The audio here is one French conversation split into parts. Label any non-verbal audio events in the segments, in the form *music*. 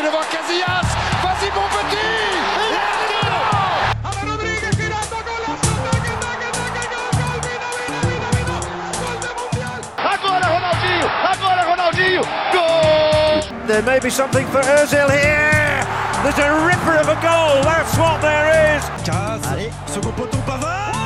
est devant Casillas. Vas-y mon petit Agora Ronaldinho! Agora There may be something for Ozil here. There's a ripper of a goal. That's what there is. Caz, second poteau Pavard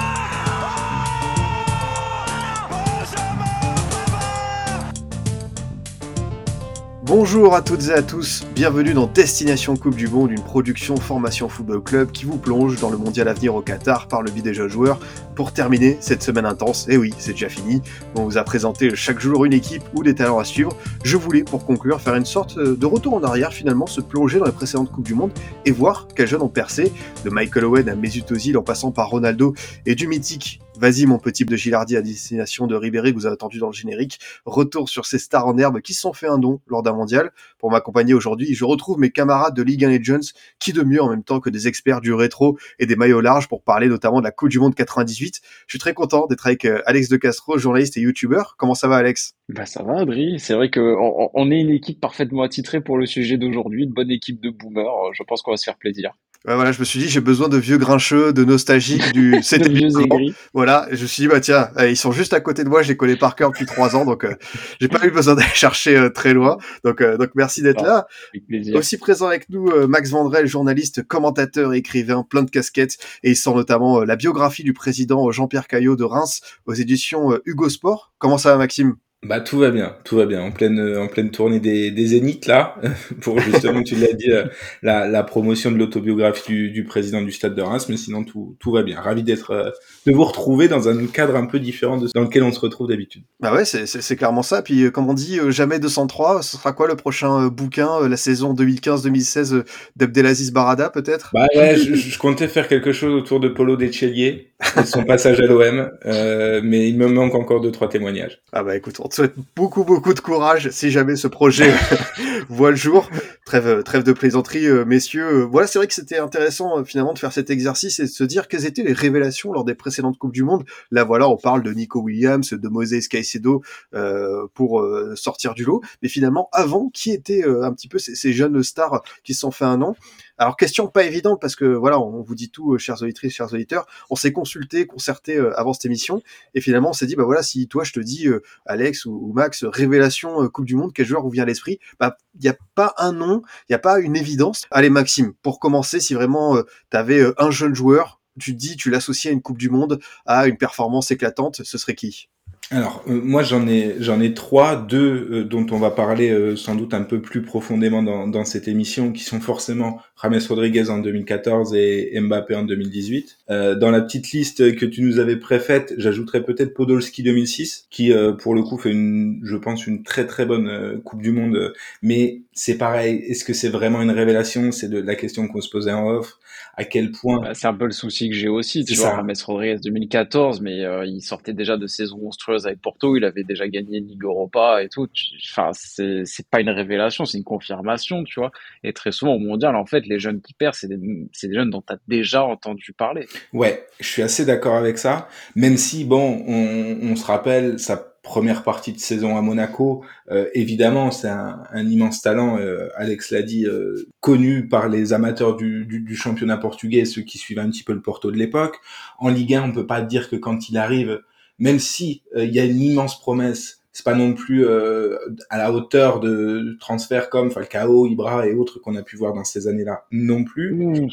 Bonjour à toutes et à tous, bienvenue dans Destination Coupe du Monde, une production Formation Football Club qui vous plonge dans le mondial à venir au Qatar par le biais des jeunes joueurs. Pour terminer cette semaine intense, et oui, c'est déjà fini, on vous a présenté chaque jour une équipe ou des talents à suivre. Je voulais, pour conclure, faire une sorte de retour en arrière, finalement, se plonger dans les précédentes Coupes du Monde et voir quels jeunes ont percé, de Michael Owen à Mesut Ozil en passant par Ronaldo et du mythique Vas-y mon petit de Gilardi à destination de Ribéry que vous avez entendu dans le générique. Retour sur ces stars en herbe qui se sont fait un don lors d'un mondial. Pour m'accompagner aujourd'hui, je retrouve mes camarades de Ligue 1 Legends, qui de mieux en même temps que des experts du rétro et des maillots larges pour parler notamment de la Coupe du Monde 98. Je suis très content d'être avec euh, Alex De Castro, journaliste et youtubeur. Comment ça va Alex? Bah ça va, Adri. C'est vrai que on, est une équipe parfaitement attitrée pour le sujet d'aujourd'hui, une bonne équipe de boomers. Je pense qu'on va se faire plaisir. Ouais, voilà, je me suis dit j'ai besoin de vieux grincheux, de nostalgiques du *laughs* aigris. Voilà, je me suis dit bah tiens, euh, ils sont juste à côté de moi, je les connais par cœur depuis trois ans, donc euh, j'ai pas eu besoin d'aller *laughs* chercher euh, très loin. Donc euh, donc merci d'être Ah. là. Avec plaisir. Aussi présent avec nous euh, Max Vandrel, journaliste, commentateur, écrivain, plein de casquettes, et il sort notamment euh, la biographie du président Jean-Pierre Caillot de Reims aux éditions Hugo Sport. Comment ça va Maxime? Bah tout va bien, tout va bien. En pleine euh, en pleine tournée des, des Zéniths là, *laughs* pour justement tu l'as dit euh, la, la promotion de l'autobiographie du, du président du Stade de Reims, mais sinon tout tout va bien. Ravi d'être euh, de vous retrouver dans un cadre un peu différent de dans lequel on se retrouve d'habitude. Bah ouais, c'est- c'est c'est clairement ça. Puis comme on dit, jamais 203. Ce sera quoi le prochain bouquin, la saison 2015-2016 euh, d'Abdelaziz Barada peut-être? Bah ouais, je, je comptais faire quelque chose autour de Polo Deschelier et son passage à l'OM, euh, mais il me manque encore deux trois témoignages. Ah bah écoute, on te souhaite beaucoup beaucoup de courage si jamais ce projet *laughs* voit le jour. Trêve, trêve de plaisanterie, euh, messieurs. Euh, Voilà, c'est vrai que c'était intéressant euh, finalement de faire cet exercice et de se dire quelles étaient les révélations lors des précédentes Coupes du Monde. Là voilà, on parle de Nico Williams, de Moses Caicedo euh, pour euh, sortir du lot. Mais finalement, avant, qui étaient euh, un petit peu ces, ces jeunes stars qui se sont fait un nom? Alors question pas évidente parce que voilà, on vous dit tout, euh, chers auditrices, chers auditeurs. On s'est consulté, concerté euh, avant cette émission et finalement on s'est dit bah voilà, si toi je te dis euh, Alex ou, Max, révélation euh, Coupe du Monde, quel joueur vous vient à l'esprit? Bah, il n'y a pas un nom, il n'y a pas une évidence. Allez, Maxime, pour commencer, si vraiment tu avais un jeune joueur, tu te dis, tu l'associes à une Coupe du Monde, à une performance éclatante, ce serait qui? Alors, euh, moi, j'en ai, j'en ai trois, deux euh, dont on va parler euh, sans doute un peu plus profondément dans, dans cette émission, qui sont forcément James Rodriguez en 2014 et Mbappé en 2018. Euh, dans la petite liste que tu nous avais préfaite, j'ajouterais peut-être Podolski 2006, qui euh, pour le coup fait une, je pense, une très très bonne euh, Coupe du Monde. mais c'est pareil, est-ce que c'est vraiment une révélation? C'est de la question qu'on se posait en off. À quel point Bah, c'est un peu le souci que j'ai aussi, tu vois, ça. James Rodriguez 2014, mais il sortait déjà de saison monstrueuse avec Porto, il avait déjà gagné Ligue Europa et tout. Enfin, c'est pas une révélation, c'est une confirmation, tu vois. Et très souvent au mondial, en fait, les jeunes qui perdent, c'est des, jeunes dont tu as déjà entendu parler. Ouais, je suis assez d'accord avec ça. Même si, bon, on, se rappelle sa première partie de saison à Monaco, euh, évidemment, c'est un, immense talent, euh, Alex l'a dit, euh, connu par les amateurs du, du, du championnat portugais, ceux qui suivent un petit peu le Porto de l'époque. En Ligue 1, on peut pas dire que quand il arrive, même si euh, il y a une immense promesse, c'est pas non plus euh, à la hauteur de transferts comme Falcao, Ibra et autres qu'on a pu voir dans ces années-là non plus.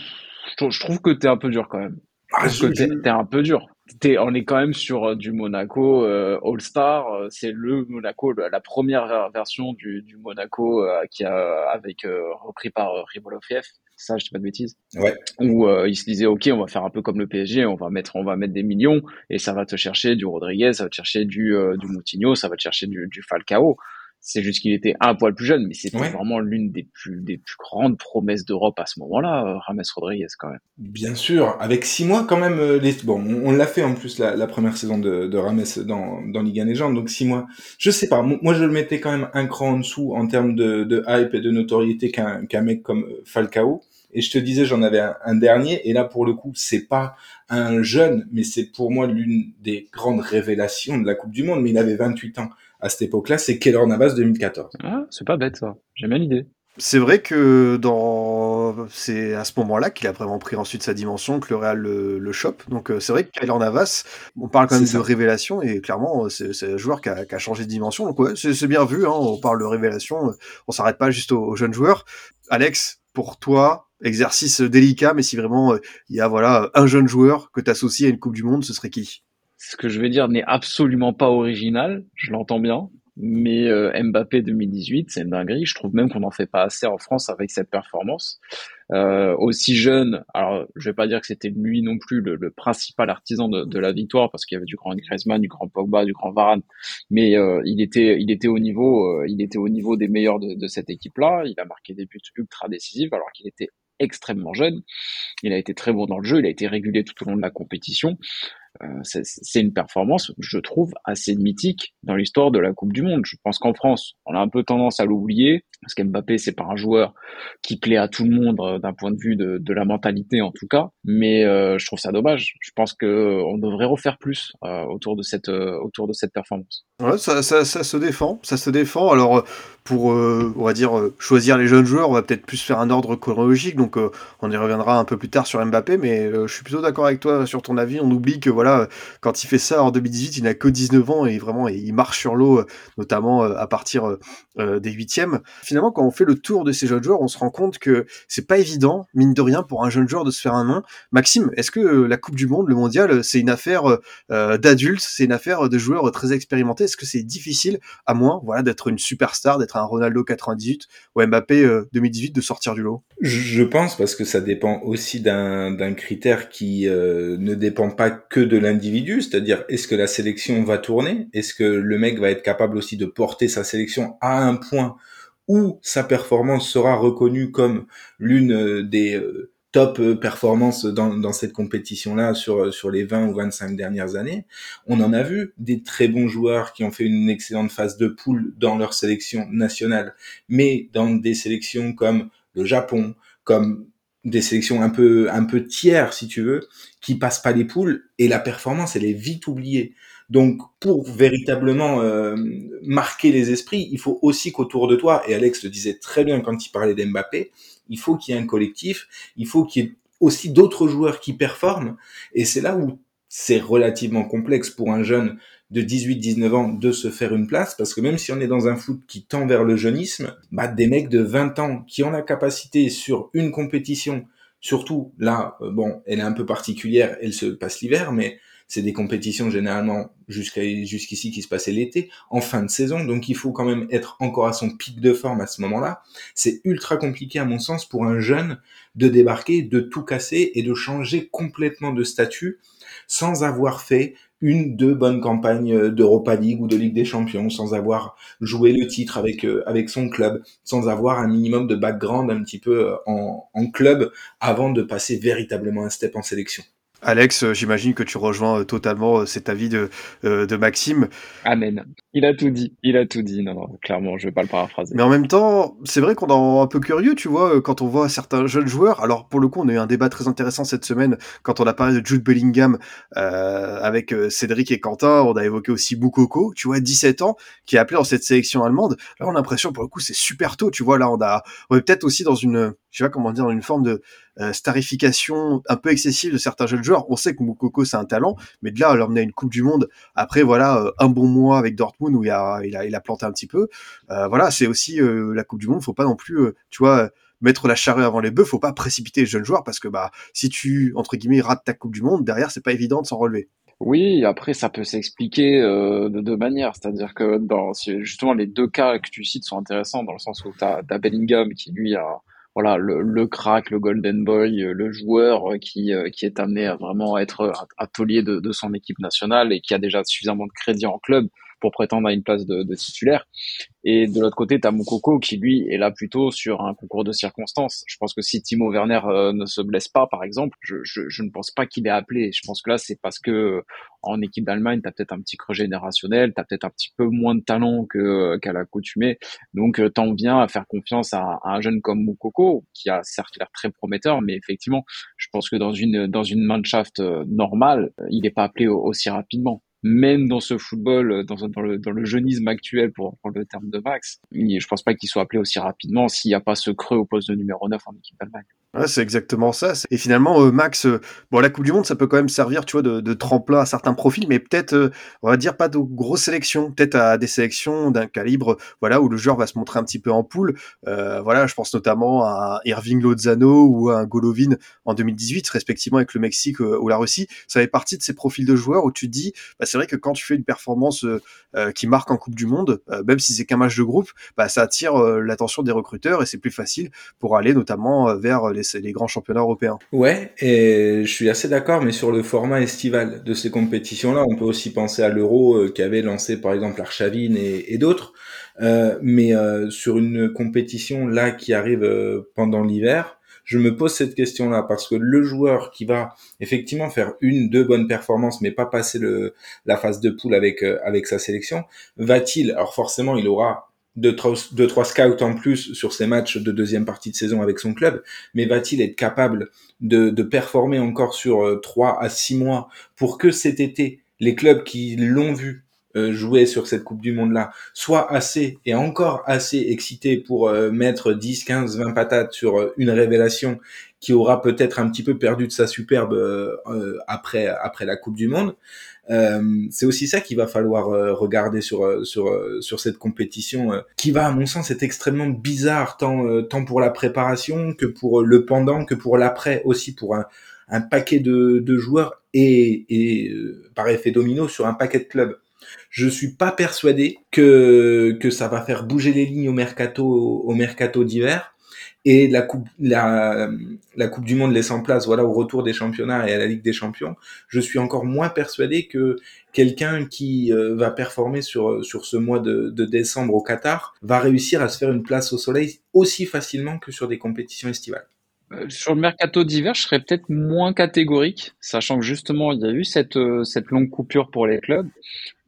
Trouve- je trouve que t'es un peu dur quand même. Ah, Je je- t'es t'es un peu dur. T'es- on est quand même sur euh, du Monaco euh, All-Star. euh, C'est le Monaco, la première ver- version du, du Monaco euh, qui a avec euh, repris par euh, Ribolofiev. Ça, je dis pas de bêtises. Ouais. Où euh, il se disait, ok, on va faire un peu comme le PSG, on va mettre, on va mettre des millions et ça va te chercher du Rodriguez, ça va te chercher du euh, du Moutinho, ça va te chercher du, du Falcao. C'est juste qu'il était un poil plus jeune, mais c'était Ouais. vraiment l'une des plus des plus grandes promesses d'Europe à ce moment-là, euh, James Rodriguez quand même. Bien sûr, avec six mois quand même. euh, Les... Bon, on, on l'a fait en plus la, la première saison de, de Rames dans, dans Ligue 1 Légende, donc six mois. Je sais pas, mo- moi je le mettais quand même un cran en dessous en termes de, de hype et de notoriété qu'un qu'un mec comme euh, Falcao. Et je te disais, j'en avais un, un dernier, et là pour le coup, c'est pas un jeune, mais c'est pour moi l'une des grandes révélations de la Coupe du Monde. Mais il avait 28 ans à cette époque-là, c'est Keylor Navas 2014. Ah, c'est pas bête ça. J'aime bien l'idée. C'est vrai que dans c'est à ce moment-là qu'il a vraiment pris ensuite sa dimension, que le Real le, le chope. Donc c'est vrai qu'Alan Navas, on parle quand même de révélation et clairement c'est un joueur qui a, qui a, changé de dimension. Donc ouais, c'est bien vu. Hein, on parle de révélation, on s'arrête pas juste aux, aux jeunes joueurs. Alex, pour toi, exercice délicat, mais si vraiment il y a voilà un jeune joueur que tu associes à une Coupe du Monde, ce serait qui? Ce que je vais dire n'est absolument pas original, je l'entends bien, mais euh, Mbappé 2018, c'est une dinguerie. Je trouve même qu'on n'en fait pas assez en France avec cette performance. Euh, aussi jeune, alors je vais pas dire que c'était lui non plus le, le principal artisan de, de, la victoire parce qu'il y avait du grand Griezmann, du grand Pogba, du grand Varane, mais euh, il était il était au niveau euh, il était au niveau des meilleurs de, de cette équipe-là. Il a marqué des buts ultra décisifs alors qu'il était extrêmement jeune. Il a été très bon dans le jeu, il a été régulé tout au long de la compétition. Euh, c'est une performance, je trouve, assez mythique dans l'histoire de la Coupe du Monde. Je pense qu'en France, on a un peu tendance à l'oublier, parce qu'Mbappé, c'est pas un joueur qui plaît à tout le monde euh, d'un point de vue de, la mentalité en tout cas, mais euh, je trouve ça dommage. Je pense que on devrait refaire plus autour de cette autour de cette performance. Ça, ça, se défend, ça se défend. Alors pour, on va dire, choisir les jeunes joueurs, on va peut-être plus faire un ordre chronologique, donc on y reviendra un peu plus tard sur Mbappé, mais je suis plutôt d'accord avec toi sur ton avis. On oublie que voilà, quand il fait ça en 2018, il n'a que 19 ans et vraiment il marche sur l'eau, notamment à partir des huitièmes. Finalement, quand on fait le tour de ces jeunes joueurs, on se rend compte que c'est pas évident, mine de rien, pour un jeune joueur de se faire un nom. Maxime, est-ce que euh, la Coupe du Monde, le mondial, c'est une affaire euh, d'adultes, c'est une affaire de joueurs très expérimentés? Est-ce que c'est difficile, à moins voilà, d'être une superstar, d'être un Ronaldo 98 ou Mbappé 2018, euh, de sortir du lot? Je pense parce que ça dépend aussi d'un critère qui euh, ne dépend pas que de l'individu, c'est-à-dire est-ce que la sélection va tourner? Est-ce que le mec va être capable aussi de porter sa sélection à un point où sa performance sera reconnue comme l'une euh, des euh, top euh, performances dans, cette compétition-là sur, sur les 20 ou 25 dernières années? On en a vu des très bons joueurs qui ont fait une excellente phase de poule dans leur sélection nationale, mais dans des sélections comme le Japon, comme des sélections un peu un peu tiers si tu veux qui passent pas les poules et la performance elle est vite oubliée. Donc, pour véritablement euh, marquer les esprits, il faut aussi qu'autour de toi, et Alex le disait très bien quand il parlait d'Mbappé, il faut qu'il y ait un collectif, il faut qu'il y ait aussi d'autres joueurs qui performent, et c'est là où c'est relativement complexe pour un jeune de 18-19 ans de se faire une place, parce que même si on est dans un foot qui tend vers le jeunisme, bah, des mecs de 20 ans qui ont la capacité sur une compétition, surtout là, euh, bon, elle est un peu particulière, elle se passe l'hiver, mais c'est des compétitions généralement jusqu'ici qui se passaient l'été, en fin de saison, donc il faut quand même être encore à son pic de forme à ce moment-là. C'est ultra compliqué à mon sens pour un jeune de débarquer, de tout casser et de changer complètement de statut sans avoir fait une, deux bonnes campagnes d'Europa League ou de Ligue des Champions, sans avoir joué le titre avec euh, avec son club, sans avoir un minimum de background un petit peu euh, en club avant de passer véritablement un step en sélection. Alex, euh, j'imagine que tu rejoins euh, totalement euh, cet avis de, de Maxime. Amen. Il a tout dit. Il a tout dit. Non, non, clairement, je vais pas le paraphraser. Mais en même temps, c'est vrai qu'on est un peu curieux, tu vois, quand on voit certains jeunes joueurs. Alors, pour le coup, on a eu un débat très intéressant cette semaine quand on a parlé de Jude Bellingham euh, avec Cédric et Quentin. On a évoqué aussi Boukoko, tu vois, 17 ans, qui est appelé dans cette sélection allemande. Là, on a l'impression, pour le coup, c'est super tôt, tu vois. Là, on a, on est peut-être aussi dans une, je sais pas comment dire, dans une forme de euh, starification un peu excessive de certains jeunes joueurs. On sait que Moukoko c'est un talent, mais de là à l'emmener à une Coupe du Monde après voilà euh, un bon mois avec Dortmund où il a il a, il a planté un petit peu. Euh, voilà, c'est aussi la Coupe du Monde. Faut pas non plus, tu vois mettre la charrue avant les bœufs, faut pas précipiter les jeunes joueurs parce que bah si tu entre guillemets rates ta Coupe du Monde, derrière c'est pas évident de s'en relever. Oui, après ça peut s'expliquer de deux manières, c'est-à-dire que dans justement les deux cas que tu cites sont intéressants dans le sens où tu as, as, Bellingham qui lui a voilà le, le crack, le golden boy, euh, le joueur euh, qui euh, qui est amené à vraiment être à, de, de son équipe nationale et qui a déjà suffisamment de crédit en club pour prétendre à une place de, de titulaire. Et de l'autre côté, t'as Moukoko qui lui est là plutôt sur un concours de circonstances. Je pense que si Timo Werner euh, ne se blesse pas, par exemple, je, je, je ne pense pas qu'il est appelé. Je pense que là, c'est parce que en équipe d'Allemagne, t'as peut-être un petit creux générationnel, t'as peut-être un petit peu moins de talent que qu'à l'accoutumée. Donc, euh, t'en viens à faire confiance à, à, un jeune comme Moukoko, qui a certes l'air très prometteur, mais effectivement, je pense que dans une dans une Mannschaft euh, normale, il n'est pas appelé aussi rapidement. Même dans ce football, dans, dans, le, dans le jeunisme actuel, pour prendre le terme de Max, je pense pas qu'il soit appelé aussi rapidement s'il n'y a pas ce creux au poste de numéro 9 en équipe d'Allemagne. Ouais, c'est exactement ça. Et finalement, euh, Max, euh, bon, la Coupe du Monde, ça peut quand même servir, tu vois, de, de tremplin à certains profils, mais peut-être, euh, on va dire, pas de grosses sélections, peut-être à des sélections d'un calibre, voilà, où le joueur va se montrer un petit peu en poule. voilà, je pense notamment à Irving Lozano ou à un Golovin en 2018, respectivement avec le Mexique ou la Russie. Ça fait partie de ces profils de joueurs où tu te dis, bah, c'est vrai que quand tu fais une performance qui marque en Coupe du Monde, même si c'est qu'un match de groupe, bah, ça attire l'attention des recruteurs et c'est plus facile pour aller notamment vers les les, grands championnats européens. Ouais, et je suis assez d'accord, mais sur le format estival de ces compétitions-là, on peut aussi penser à l'Euro euh, qui avait lancé par exemple Archavine et, et d'autres. Euh, mais euh, sur une compétition là qui arrive pendant l'hiver, je me pose cette question-là parce que le joueur qui va effectivement faire une, deux bonnes performances, mais pas passer le, la phase de poule avec avec sa sélection, va-t-il Alors forcément, il aura deux, trois scouts en plus sur ses matchs de deuxième partie de saison avec son club, mais va-t-il être capable de, de performer encore sur euh, trois à six mois pour que cet été, les clubs qui l'ont vu euh, jouer sur cette Coupe du Monde-là soient assez et encore assez excités pour euh, mettre 10, 15, 20 patates sur une révélation qui aura peut-être un petit peu perdu de sa superbe après, après la Coupe du Monde? Euh, c'est aussi ça qu'il va falloir euh, regarder sur euh, sur sur cette compétition qui va à mon sens être extrêmement bizarre tant tant pour la préparation que pour le pendant que pour l'après aussi pour un, un paquet de, de joueurs et, et par effet domino sur un paquet de clubs. Je suis pas persuadé que que ça va faire bouger les lignes au mercato au mercato d'hiver et la coupe du monde laisse en place voilà au retour des championnats et à la Ligue des champions je suis encore moins persuadé que quelqu'un qui euh, va performer sur ce mois de, décembre au Qatar va réussir à se faire une place au soleil aussi facilement que sur des compétitions estivales euh, sur le mercato d'hiver, je serais peut-être moins catégorique, sachant que justement, il y a eu cette, euh, cette longue coupure pour les clubs.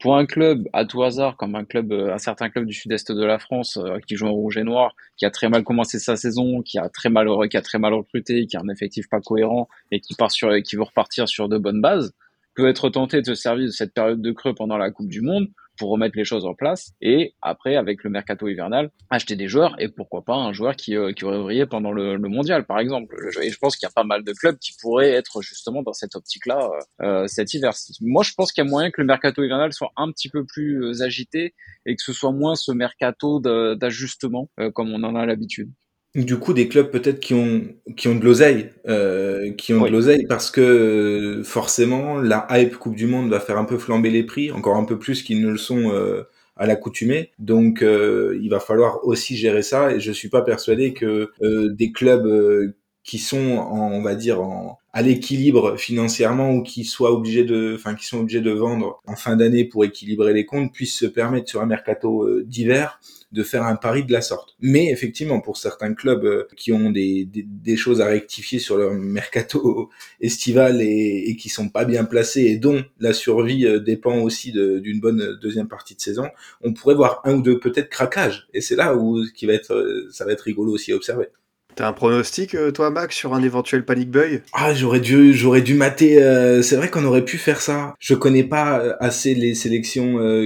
Pour un club, à tout hasard, comme un club, euh, un certain club du sud-est de la France, qui joue en rouge et noir, qui a très mal commencé sa saison, qui a très mal, qui a très mal recruté, qui a un effectif pas cohérent et qui part sur, qui veut repartir sur de bonnes bases, peut être tenté de se servir de cette période de creux pendant la Coupe du Monde remettre les choses en place et après avec le mercato hivernal acheter des joueurs et pourquoi pas un joueur qui, euh, qui aurait brillé pendant le, mondial par exemple. Et je pense qu'il y a pas mal de clubs qui pourraient être justement dans cette optique là euh, euh, cet hiver. Moi je pense qu'il y a moyen que le mercato hivernal soit un petit peu plus agité et que ce soit moins ce mercato d'ajustement comme on en a l'habitude du coup, des clubs peut-être qui ont qui ont de l'oseille, euh, qui ont de l'oseille parce que forcément la hype Coupe du Monde va faire un peu flamber les prix, encore un peu plus qu'ils ne le sont euh, à l'accoutumée. Donc, euh, il va falloir aussi gérer ça. Et je suis pas persuadé que euh, des clubs euh, qui sont en, on va dire en, à l'équilibre financièrement ou qui soient obligés de enfin qui sont obligés de vendre en fin d'année pour équilibrer les comptes puissent se permettre sur un mercato d'hiver de faire un pari de la sorte. Mais effectivement, pour certains clubs euh, qui ont des, des, choses à rectifier sur leur mercato *laughs* estival et, et qui sont pas bien placés et dont la survie euh, dépend aussi d'une bonne deuxième partie de saison, on pourrait voir un ou deux peut-être craquages. Et c'est là où qui va être, euh, ça va être rigolo aussi à observer. T'as un pronostic, euh, toi, Max, sur un éventuel panic buy? Ah, j'aurais dû, j'aurais dû mater. Euh, c'est vrai qu'on aurait pu faire ça. Je connais pas euh, assez les sélections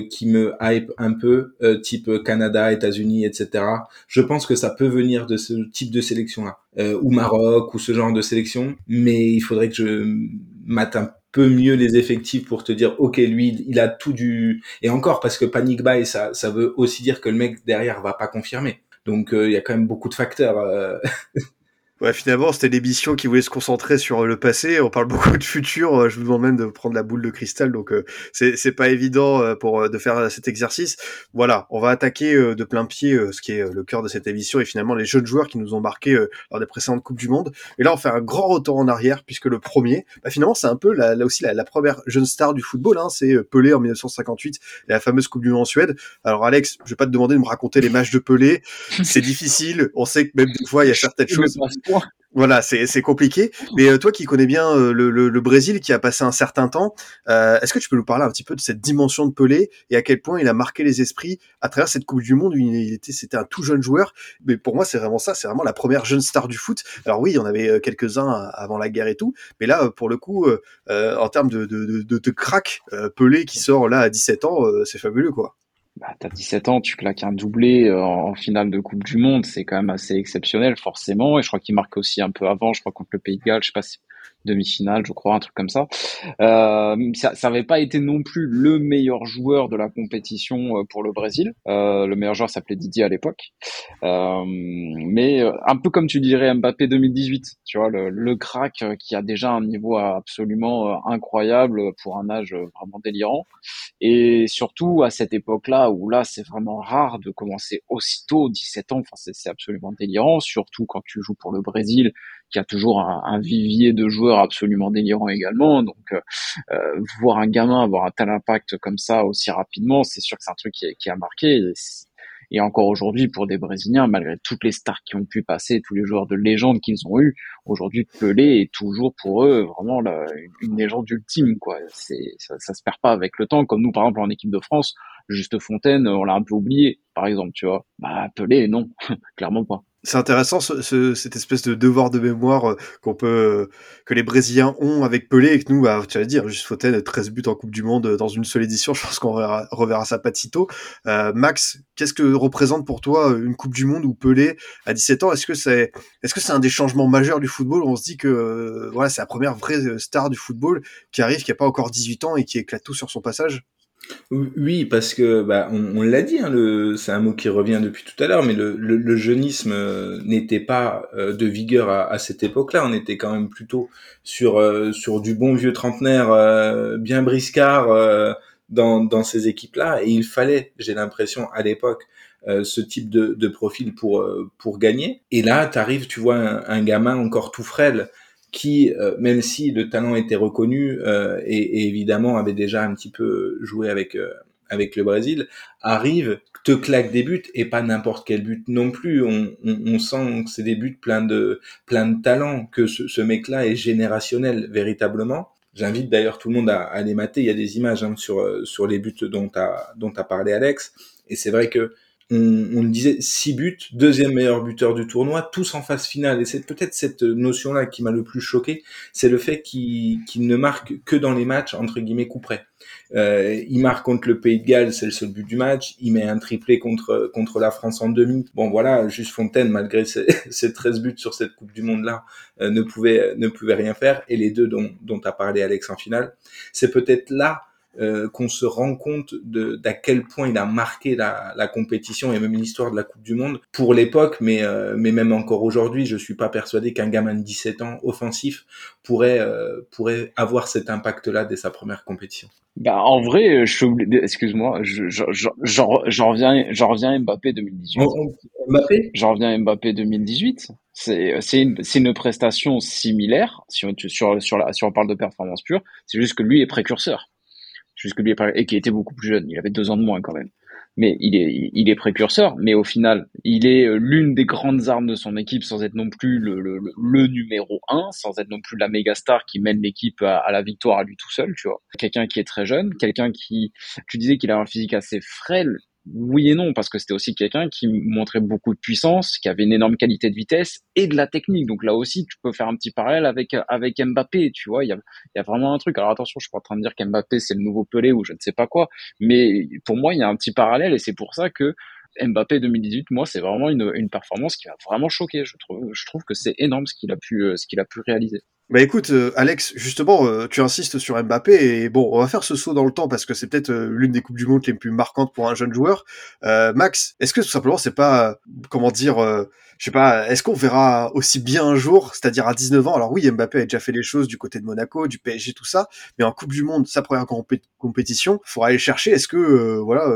qui me hype un peu, type Canada, États-Unis, etc. Je pense que ça peut venir de ce type de sélection-là, ou Maroc, ou ce genre de sélection. Mais il faudrait que je mate un peu mieux les effectifs pour te dire ok lui il a tout du et encore parce que panic buy ça ça veut aussi dire que le mec derrière va pas confirmer donc euh, il y a quand même beaucoup de facteurs. *laughs* Euh. Ouais, finalement, c'était l'émission qui voulait se concentrer sur le passé. On parle *laughs* beaucoup de futur. Euh, je vous demande même de prendre la boule de cristal, donc c'est c'est pas évident pour de faire cet exercice. Voilà, on va attaquer de plein pied ce qui est le cœur de cette émission et finalement les jeunes joueurs qui nous ont marqué lors des précédentes coupes du monde. Et là, on fait un grand retour en arrière puisque le premier, bah, finalement, c'est un peu là aussi la, première jeune star du football. Hein, c'est Pelé en 1958 et la fameuse coupe du monde en Suède. Alors Alex, je vais pas te demander de me raconter les matchs de Pelé. C'est difficile. On sait que même des fois, il y a certaines choses Voilà, c'est compliqué. Mais euh, toi qui connais bien euh, le, le, le, Brésil, qui a passé un certain temps, euh, est-ce que tu peux nous parler un petit peu de cette dimension de Pelé et à quel point il a marqué les esprits à travers cette Coupe du Monde où il était, c'était un tout jeune joueur? Mais pour moi, c'est vraiment ça, c'est vraiment la première jeune star du foot. Alors oui, il y en avait quelques-uns avant la guerre et tout, mais là, pour le coup, en termes de, de, de, de, crack, Pelé qui sort là à 17 ans, c'est fabuleux quoi bah, t'as 17 ans, tu claques un doublé euh, en finale de Coupe du Monde, c'est quand même assez exceptionnel forcément. Et je crois qu'il marque aussi un peu avant, je crois contre le Pays de Galles, je sais pas si demi-finale, je crois, un truc comme ça. Euh, ça n'avait pas été non plus le meilleur joueur de la compétition euh, pour le Brésil. Euh, le meilleur joueur s'appelait Didier à l'époque. Mais un peu comme tu dirais Mbappé 2018, tu vois, le, le crack qui a déjà un niveau absolument incroyable pour un âge vraiment délirant. Et surtout à cette époque-là, où là c'est vraiment rare de commencer aussitôt, 17 ans, enfin c'est absolument délirant, surtout quand tu joues pour le Brésil, qui a toujours un, un vivier de joueurs absolument délirant également. Donc, euh, euh, voir un gamin avoir un tel impact comme ça aussi rapidement, c'est sûr que c'est un truc qui, a marqué. Et, encore aujourd'hui, pour des Brésiliens, malgré toutes les stars qui ont pu passer, tous les joueurs de légende qu'ils ont eu, aujourd'hui Pelé est toujours pour eux vraiment une légende ultime. Quoi. Ça, ça se perd pas avec le temps. Comme nous, par exemple, en équipe de France, Juste Fontaine, on l'a un peu oublié, par exemple, tu vois. Bah, Pelé, non, *laughs* clairement pas c'est intéressant ce, cette espèce de devoir de mémoire euh, qu'on peut euh, que les Brésiliens ont avec Pelé et que nous, bah, tu vas dire, juste Fontaine, 13 buts en Coupe du Monde dans une seule édition. *laughs* Je pense qu'on reverra, ça pas. Euh, Max, qu'est-ce que représente pour toi une Coupe du Monde où Pelé à 17 ans Est-ce que c'est est-ce que c'est un des changements majeurs du football on se dit que voilà, c'est la première vraie star du football qui arrive, qui a pas encore 18 ans et qui éclate tout sur son passage? Oui, parce que bah, on, l'a dit, hein, c'est un mot qui revient depuis tout à l'heure, mais le, le, jeunisme euh, n'était pas euh, de vigueur à, cette époque-là. On était quand même plutôt sur euh, sur du bon vieux trentenaire, bien briscard dans, dans ces équipes-là, et il fallait, j'ai l'impression, à l'époque, ce type de, profil pour pour gagner. Et là, tu arrives, tu vois un, un, gamin encore tout frêle qui, euh, même si le talent était reconnu euh, et, et, évidemment avait déjà un petit peu joué avec euh, avec le Brésil, arrive, te claque des buts et pas n'importe quel but non plus. On, on, on sent que c'est des buts pleins de plein de talent, que ce, ce mec-là est générationnel véritablement. J'invite d'ailleurs tout le monde à, à les mater. Il y a des images hein, sur sur les buts dont a dont a parlé Alex. Et c'est vrai que on, le disait, six buts, deuxième meilleur buteur du tournoi, tous en phase finale. Et c'est peut-être cette notion-là qui m'a le plus choqué, c'est le fait qu'il ne marque que dans les matchs, entre guillemets, coup près. Euh, il marque contre le Pays de Galles, c'est le seul but du match. Il met un triplé contre contre la France en demi. Bon voilà, juste Fontaine, malgré ses, *laughs* ses 13 buts sur cette Coupe du Monde-là, euh, ne pouvait ne pouvait rien faire. Et les deux dont dont a parlé Alex en finale, c'est peut-être là euh, qu'on se rend compte d'à quel point il a marqué la, la compétition et même l'histoire de la Coupe du Monde pour l'époque, mais, euh, mais même encore aujourd'hui, je suis pas persuadé qu'un gamin de 17 ans offensif pourrait, euh, pourrait avoir cet impact-là dès sa première compétition. Bah, en vrai, je excuse-moi, j'en reviens, j'en reviens Mbappé 2018. Mbappé? J'en reviens Mbappé 2018. C'est c'est une, une prestation similaire si on, sur sur la, si on parle de performance pure. C'est juste que lui est précurseur jusque lui et qui était beaucoup plus jeune. Il avait deux ans de moins quand même. Mais il est, il est précurseur. Mais au final, il est euh, l'une des grandes armes de son équipe, sans être non plus le, le, le numéro un, sans être non plus la méga star qui mène l'équipe à, à, la victoire à lui tout seul. Tu vois, quelqu'un qui est très jeune, quelqu'un qui, tu disais qu'il a un physique assez frêle oui et non, parce que c'était aussi quelqu'un qui montrait beaucoup de puissance, qui avait une énorme qualité de vitesse et de la technique. Donc là aussi, tu peux faire un petit parallèle avec avec Mbappé, tu vois. Il y a, y a vraiment un truc. Alors attention, je suis pas en train de dire qu'Mbappé c'est le nouveau Pelé ou je ne sais pas quoi, mais pour moi, il y a un petit parallèle et c'est pour ça que Mbappé 2018, moi, c'est vraiment une, une performance qui m'a vraiment choqué. Je trouve, je trouve que c'est énorme ce qu'il a pu, ce qu'il a pu réaliser. Bah écoute, euh, Alex, justement, euh, tu insistes sur Mbappé et bon, on va faire ce saut dans le temps parce que c'est peut-être euh, l'une des coupes du monde les plus marquantes pour un jeune joueur. Max, est-ce que tout simplement c'est pas, comment dire, je sais pas, est-ce qu'on verra aussi bien un jour, c'est-à-dire à 19 ans? Alors oui, Mbappé a déjà fait les choses du côté de Monaco, du PSG, tout ça, mais en Coupe du Monde, sa première compétition, il faudra aller chercher. Est-ce que, voilà,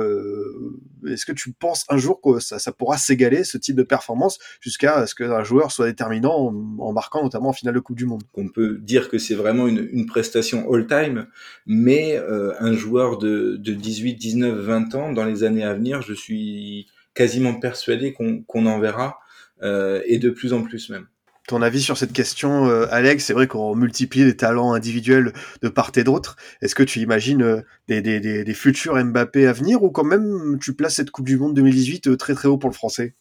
est-ce que tu penses un jour que ça, ça pourra s'égaler ce type de performance jusqu'à ce qu'un joueur soit déterminant en, en marquant notamment en finale de Coupe du Monde? On peut dire que c'est vraiment une, une prestation all-time, mais euh, un joueur de, de, 18, 19, 20 ans, dans les années à venir, je suis quasiment persuadé qu'on en verra, euh, et de plus en plus même. ton avis sur cette question, euh, Alex. C'est vrai qu'on multiplie les talents individuels de part et d'autre. Est-ce que tu imagines euh, des, des, des, des, futurs Mbappé à venir ou quand même tu places cette Coupe du Monde 2018 euh, très très haut pour le Français?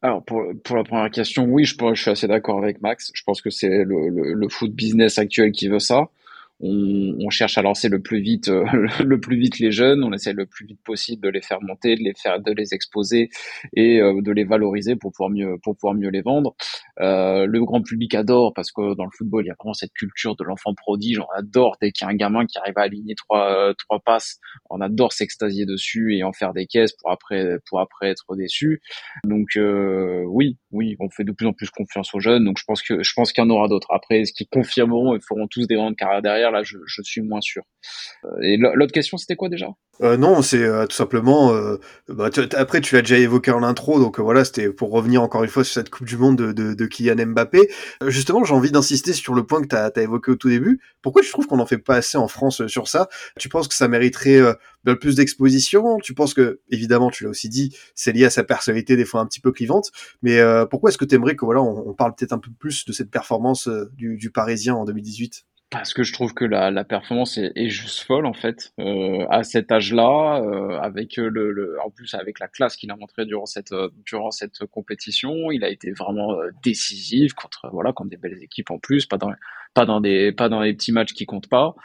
Alors pour, pour la première question, oui, je, je suis assez d'accord avec Max. Je pense que c'est le, le, le foot business actuel qui veut ça on, on, cherche à lancer le plus vite, euh, *laughs* le plus vite les jeunes. On essaie le plus vite possible de les faire monter, de les faire, de les exposer et euh, de les valoriser pour pouvoir mieux, pour pouvoir mieux les vendre. Euh, le grand public adore parce que dans le football, il y a vraiment cette culture de l'enfant prodige. On adore dès qu'il y a un gamin qui arrive à aligner trois, euh, trois passes. On adore s'extasier dessus et en faire des caisses pour après, pour après être déçu. Donc oui, oui, on fait de plus en plus confiance aux jeunes. Donc je pense que je pense qu'il y en aura d'autres. Après, ce qui confirmeront et feront tous des grandes carrières derrière là, je, suis moins sûr. Euh, et l'autre question, c'était quoi déjà? Euh, non, c'est euh, tout simplement. Bah, après, tu l'as déjà évoqué en intro, donc voilà, c'était pour revenir encore une fois sur cette Coupe du Monde de, Kylian Mbappé. justement, j'ai envie d'insister sur le point que tu as, évoqué au tout début. Pourquoi tu trouves qu'on n'en fait pas assez en France sur ça? Tu penses que ça mériterait de plus d'exposition? Tu penses que, évidemment, tu l'as aussi dit, c'est lié à sa personnalité des fois un petit peu clivante. Mais pourquoi est-ce que tu aimerais que voilà, on, parle peut-être un peu plus de cette performance du Parisien en 2018 parce que je trouve que la, la performance est, est, juste folle en fait euh, à cet âge-là, euh, avec le, le, en plus avec la classe qu'il a montré durant cette euh, durant cette compétition, il a été vraiment euh, décisif contre voilà contre des belles équipes en plus, pas dans pas dans des pas dans les petits matchs qui comptent pas.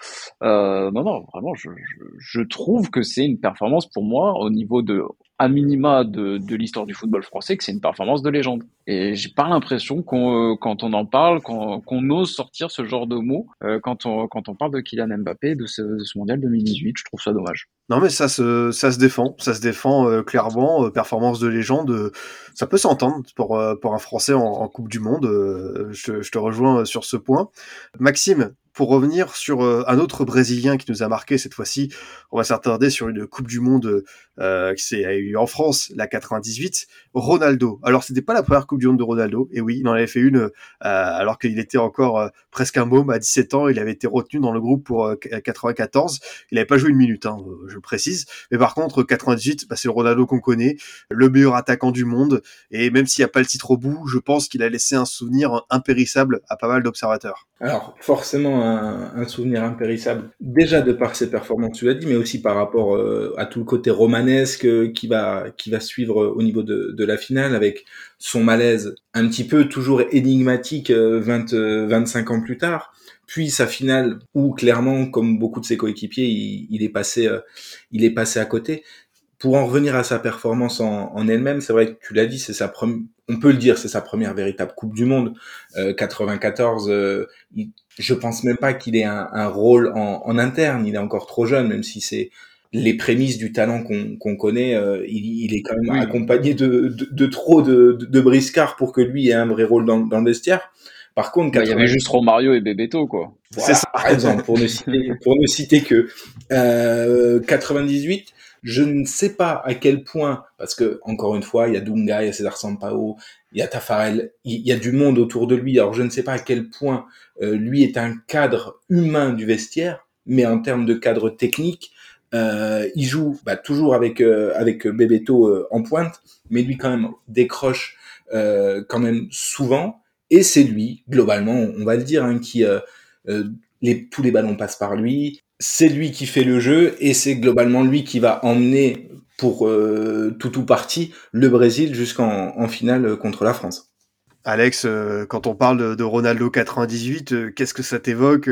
Euh, non non vraiment je, je, je trouve que c'est une performance pour moi au niveau de à minima de, de l'histoire du football français que c'est une performance de légende. Et j'ai pas l'impression qu'on, euh, quand on en parle, qu'on, qu'on ose sortir ce genre de mots euh, quand, on, quand on parle de Kylian Mbappé, de ce, de ce mondial 2018. Je trouve ça dommage. Non mais ça se ça se défend, ça se défend euh, clairement. Euh, performance de légende, euh, ça peut s'entendre pour pour un Français en, en Coupe du Monde. Je, je, te rejoins sur ce point. Maxime, pour revenir sur un autre Brésilien qui nous a marqué cette fois-ci, on va s'attarder sur une Coupe du Monde euh, qui s'est eu en France, la 98, Ronaldo. Alors c'était pas la première Coupe du Monde de Ronaldo, et oui, il en avait fait une euh, alors qu'il était encore euh, presque un môme à 17 ans. Il avait été retenu dans le groupe pour 94. Il n'avait pas joué une minute, hein, je le précise. Mais par contre, 98, bah, c'est le Ronaldo qu'on connaît, le meilleur attaquant du monde. Et même s'il n'y a pas le titre au bout, je pense qu'il a laissé un souvenir impérissable à pas mal d'observateurs. Alors forcément un, un, souvenir impérissable, déjà de par ses performances, tu l'as dit, mais aussi par rapport euh, à tout le côté romanesque qui va qui va suivre au niveau de, de la finale avec son malaise un petit peu toujours énigmatique 20 euh, 25 ans plus tard puis sa finale où clairement comme beaucoup de ses coéquipiers il, il, est passé euh, il est passé à côté pour en revenir à sa performance en, en elle-même c'est vrai que tu l'as dit c'est sa première on peut le dire c'est sa première véritable coupe du monde euh, 94 euh, il, je pense même pas qu'il ait un, un rôle en, en, interne il est encore trop jeune même si c'est les prémices du talent qu'on qu connaît, euh, il, il, est quand même oui. accompagné de, de, de trop de, de, briscards pour que lui ait un vrai rôle dans, dans le vestiaire. Par contre, bah, 80... il y avait juste Romario et Bebeto, quoi. Voilà, ça. par exemple, pour ne citer, pour ne citer que euh, 98. Je ne sais pas à quel point, parce que encore une fois, il y a Dunga, il y a César Sampao, il y a Tafarel, il y a du monde autour de lui. Alors je ne sais pas à quel point euh, lui est un cadre humain du vestiaire, mais en termes de cadre technique, euh, il joue bah, toujours avec euh, avec Bebeto euh, en pointe, mais lui quand même décroche euh, quand même souvent. Et c'est lui, globalement, on va le dire, hein, qui les, tous les ballons passent par lui. C'est lui qui fait le jeu et c'est globalement lui qui va emmener pour tout ou partie le Brésil jusqu'en en finale contre la France. Alex, quand on parle de, Ronaldo 98, qu'est-ce que ça t'évoque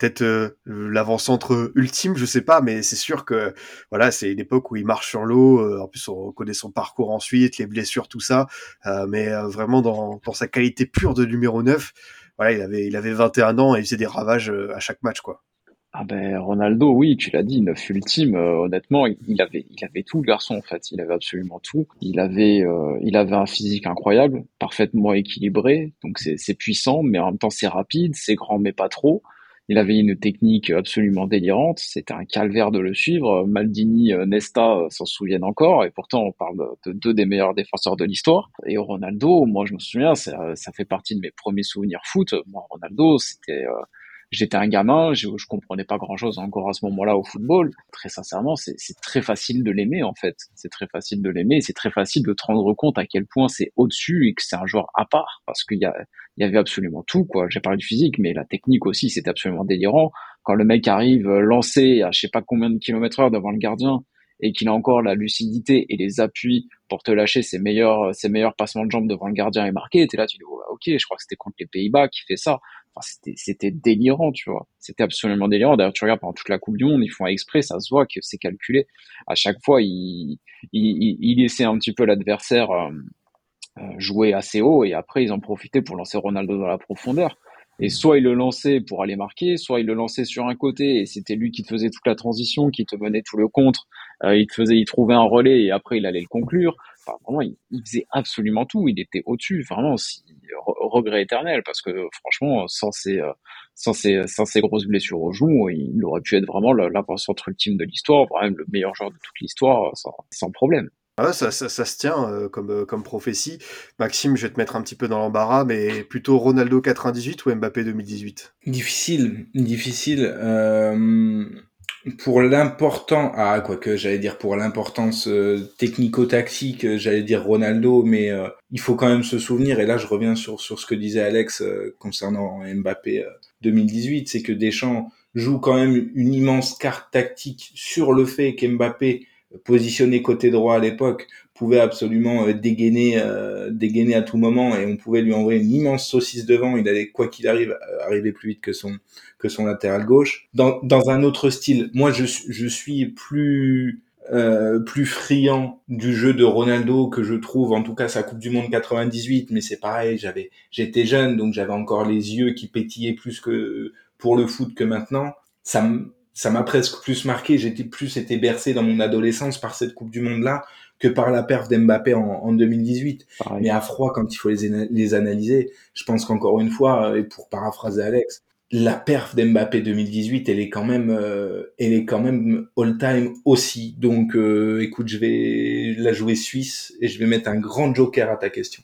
peut-être euh, l'avant-centre ultime, je sais pas, mais c'est sûr que voilà, c'est une époque où il marche sur l'eau. Euh, en plus, on connaît son parcours ensuite, les blessures, tout ça. Euh, mais euh, vraiment dans, sa qualité pure de numéro 9, voilà, il avait il avait 21 ans et il faisait des ravages euh, à chaque match, quoi. Ah ben Ronaldo, oui, tu l'as dit, neuf ultime. Euh, honnêtement, il avait, il avait tout le garçon en fait. Il avait absolument tout. Il avait, euh, il avait un physique incroyable, parfaitement équilibré. Donc c'est puissant, mais en même temps c'est rapide, c'est grand mais pas trop. Il avait une technique absolument délirante. C'était un calvaire de le suivre. Maldini, Nesta s'en souviennent encore. Et pourtant, on parle de deux des meilleurs défenseurs de l'histoire. Et Ronaldo, moi, je me souviens, ça, ça, fait partie de mes premiers souvenirs foot. Moi, Ronaldo, c'était, euh, j'étais un gamin, je, je comprenais pas grand chose encore à ce moment-là au football. Très sincèrement, c'est très facile de l'aimer en fait. C'est très facile de l'aimer. C'est très facile de te rendre compte à quel point c'est au-dessus et que c'est un joueur à part parce qu'il y y avait absolument tout quoi. J'ai parlé du physique, mais la technique aussi, c'était absolument délirant. Quand le mec arrive euh, lancé à je sais pas combien de kilomètres heure devant le gardien et qu'il a encore la lucidité et les appuis pour te lâcher ses meilleurs, ses meilleurs passements de jambes devant le gardien et marquer, t'es là, tu dis, ok, je crois que c'était contre les Pays-Bas qui fait ça. Enfin, c'était, c'était délirant, tu vois. C'était absolument délirant. D'ailleurs, tu regardes pendant toute la Coupe du Monde, ils font exprès, ça se voit que c'est calculé. À chaque fois, il, il, il laissait un petit peu l'adversaire euh, euh, jouer assez haut et après, ils en profitaient pour lancer Ronaldo dans la profondeur. Et soit il le lançait pour aller marquer, soit il le lançait sur un côté et c'était lui qui te faisait toute la transition, qui te menait tout le contre. Euh, il te faisait, il trouvait un relais et après il allait le conclure. Enfin, vraiment, il, faisait absolument tout. Il était au-dessus, vraiment. Si, regret éternel parce que franchement, sans ces, euh, sans ces, sans ces grosses blessures au genou, il aurait pu être vraiment l'avant-centre ultime de l'histoire, vraiment le meilleur joueur de toute l'histoire, sans, sans problème. Ah ça, ça, ça, se tient euh, comme, euh, comme prophétie. Maxime, je vais te mettre un petit peu dans l'embarras, mais plutôt Ronaldo 98 ou Mbappé 2018 Difficile, difficile. Euh, pour l'important, ah quoi que j'allais dire pour l'importance technico-tactique, j'allais dire Ronaldo, mais il faut quand même se souvenir, et là je reviens sur, sur ce que disait Alex concernant Mbappé 2018, c'est que Deschamps joue quand même une immense carte tactique sur le fait qu'Mbappé positionné côté droit à l'époque, pouvait absolument euh, dégainer, euh, dégainer à tout moment et on pouvait lui envoyer une immense saucisse devant. Il allait, quoi qu'il arrive, euh, arriver plus vite que son, que son latéral gauche. Dans, dans un autre style, moi je, je suis plus, euh, plus friand du jeu de Ronaldo que je trouve, en tout cas sa Coupe du Monde 98, mais c'est pareil, j'avais, j'étais jeune donc j'avais encore les yeux qui pétillaient plus que pour le foot que maintenant. Ça ça m'a presque plus marqué. J'étais plus été bercé dans mon adolescence par cette Coupe du Monde là que par la perf d'Mbappé en, en, 2018. Mais à froid, quand il faut les, les analyser, je pense qu'encore une fois, euh, et pour paraphraser Alex, la perf d'Mbappé 2018, elle est quand même, euh, elle est quand même all time aussi. Donc, euh, écoute, je vais la jouer suisse et je vais mettre un grand joker à ta question.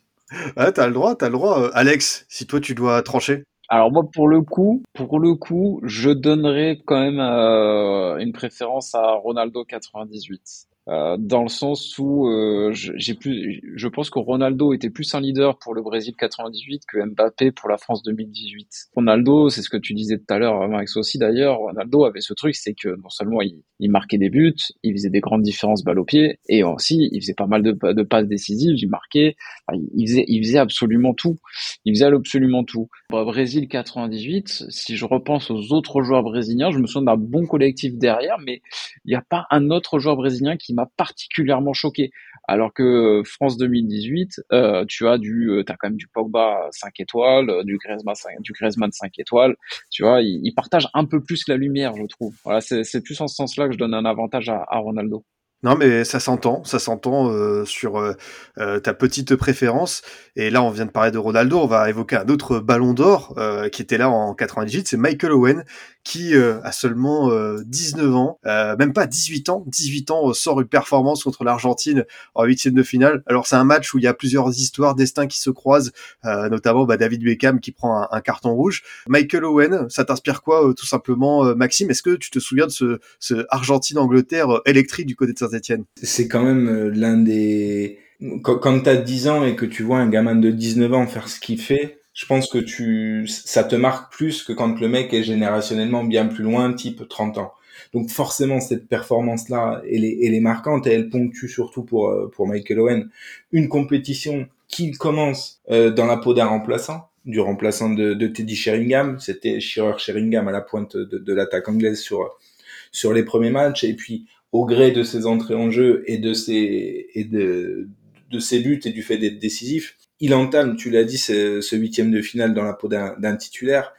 Ah, t'as le droit, t'as le droit. Alex, si toi tu dois trancher. Alors moi pour le coup, pour le coup, je donnerais quand même euh, une préférence à Ronaldo 98. Euh, dans le sens où euh, j'ai plus, je pense que Ronaldo était plus un leader pour le Brésil 98 que Mbappé pour la France 2018. Ronaldo, c'est ce que tu disais tout à l'heure, Max aussi d'ailleurs, Ronaldo avait ce truc, c'est que non seulement il, marquait des buts, il faisait des grandes différences balle au pied, et aussi il faisait pas mal de, passes décisives, il marquait, il faisait, absolument tout. Il faisait absolument tout. Brésil 98, si je repense aux autres joueurs brésiliens, je me souviens d'un bon collectif derrière, mais il n'y a pas un autre joueur brésilien qui m'a particulièrement choqué. Alors que France 2018, euh, tu as du, euh, as quand même du Pogba 5 étoiles, euh, du Griezmann 5, du Griezmann 5 étoiles. Tu vois, il, il partage un peu plus la lumière, je trouve. Voilà, c'est plus en ce sens-là que je donne un avantage à Ronaldo. Non, mais ça s'entend, ça s'entend euh, sur euh, euh, ta petite préférence. Et là, on vient de parler de Ronaldo, on va évoquer un autre ballon d'or qui était là en 98, c'est Michael Owen, qui a seulement 19 ans, même pas 18 ans, 18 ans, sort une performance contre l'Argentine en huitième de finale. Alors c'est un match où il y a plusieurs histoires, destins qui se croisent, notamment bah, David Beckham qui prend un, carton rouge. Michael Owen, ça t'inspire quoi tout simplement, Maxime? Est-ce que tu te souviens de ce, ce Argentine-Angleterre électrique du côté de saint c'est quand même euh, l'un des... Quand, tu as 10 ans et que tu vois un gamin de 19 ans faire ce qu'il fait, je pense que tu ça te marque plus que quand le mec est générationnellement bien plus loin, type 30 ans. Donc forcément, cette performance-là, elle est, elle est marquante et elle ponctue surtout pour, euh, pour Michael Owen une compétition qu'il commence euh, dans la peau d'un remplaçant, du remplaçant de, de Teddy Sheringham. C'était Shearer Sheringham à la pointe de, de l'attaque anglaise sur, sur les premiers matchs. Et puis au gré de ses entrées en jeu et de ses, et de, de ses buts et du fait d'être décisif, il entame, tu l'as dit, ce, huitième de finale dans la peau d'un titulaire.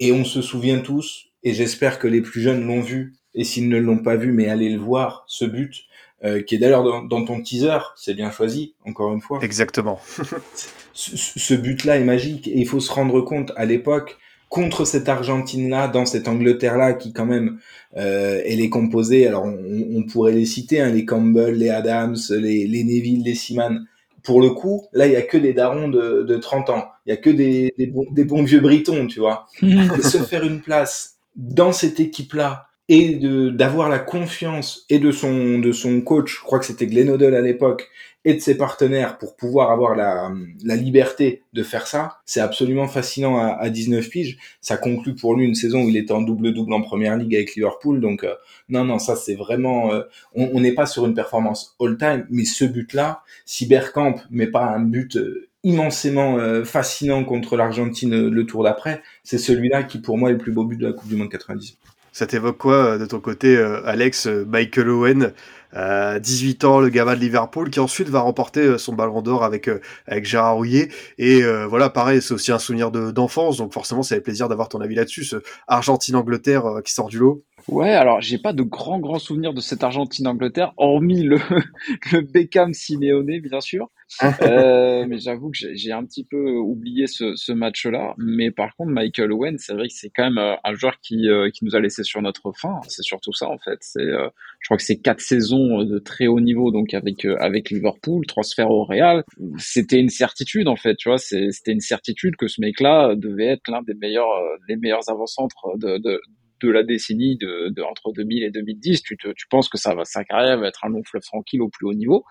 Et on se souvient tous, et j'espère que les plus jeunes l'ont vu, et s'ils ne l'ont pas vu, mais allez le voir, ce but, euh, qui est d'ailleurs dans, dans, ton teaser, c'est bien choisi, encore une fois. Exactement. *laughs* ce, ce but-là est magique, et il faut se rendre compte, à l'époque, contre cette Argentine-là, dans cette Angleterre-là, qui quand même, euh, elle est composée, alors on, on pourrait les citer, hein, les Campbell, les Adams, les, les Neville, les Seaman, pour le coup, là, il y a que des darons de, de 30 ans. Il y a que des, des, bons, des bons vieux britons, tu vois. Et *laughs* se faire une place dans cette équipe-là et de d'avoir la confiance et de son de son coach, je crois que c'était Glenn Odell à l'époque, et de ses partenaires pour pouvoir avoir la, la liberté de faire ça, c'est absolument fascinant à, à 19 piges. Ça conclut pour lui une saison où il était en double-double en première ligue avec Liverpool. Donc euh, non, non, ça c'est vraiment... Euh, on n'est pas sur une performance all-time, mais ce but-là, Bergkamp met pas un but euh, immensément fascinant contre l'Argentine le tour d'après, c'est celui-là qui pour moi est le plus beau but de la Coupe du Monde 90. Ça t'évoque quoi de ton côté, Alex Michael Owen 18 ans, le gamin de Liverpool, qui ensuite va remporter son ballon d'or avec, avec Gérard Rouillet. Et voilà, pareil, c'est aussi un souvenir d'enfance, donc forcément, ça fait plaisir d'avoir ton avis là-dessus. Ce Argentine-Angleterre qui sort du lot. Ouais, alors j'ai pas de grands grands souvenirs de cette Argentine-Angleterre, hormis le, *laughs* le Beckham Simeone, bien sûr. Euh, *laughs* mais j'avoue que j'ai un petit peu oublié ce, ce match-là. Mais par contre, Michael Owen, c'est vrai que c'est quand même euh, un joueur qui, euh, qui nous a laissé sur notre fin. C'est surtout ça en fait. C'est, euh, je crois que c'est quatre saisons de très haut niveau, donc avec avec Liverpool, transfert au Real. C'était une certitude en fait, tu vois. C'était une certitude que ce mec-là devait être l'un des meilleurs des meilleurs avant-centres de, de de la décennie de, entre 2000 et 2010, tu, te, tu penses que ça va, sa carrière va être un long fleuve tranquille au plus haut niveau.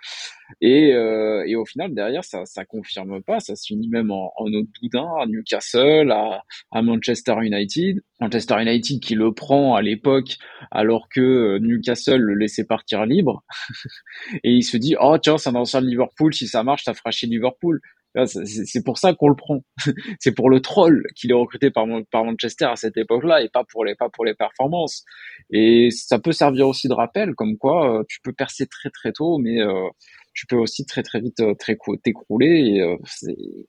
Et, euh, et au final, derrière, ça, ça confirme pas. Ça se finit même en, en autre boudin, à Newcastle, à, Manchester United. Manchester United qui le prend à l'époque alors que Newcastle le laissait partir libre. *laughs* et il se dit, oh tiens, c'est un ancien Liverpool, si ça marche, ça fera chez Liverpool. C'est pour ça qu'on le prend. *laughs* c'est pour le troll qu'il est recruté par, par Manchester à cette époque-là et pas pour les pas pour les performances. Et ça peut servir aussi de rappel, comme quoi euh, tu peux percer très très tôt, mais euh, tu peux aussi très très vite euh, t'écrouler et, euh,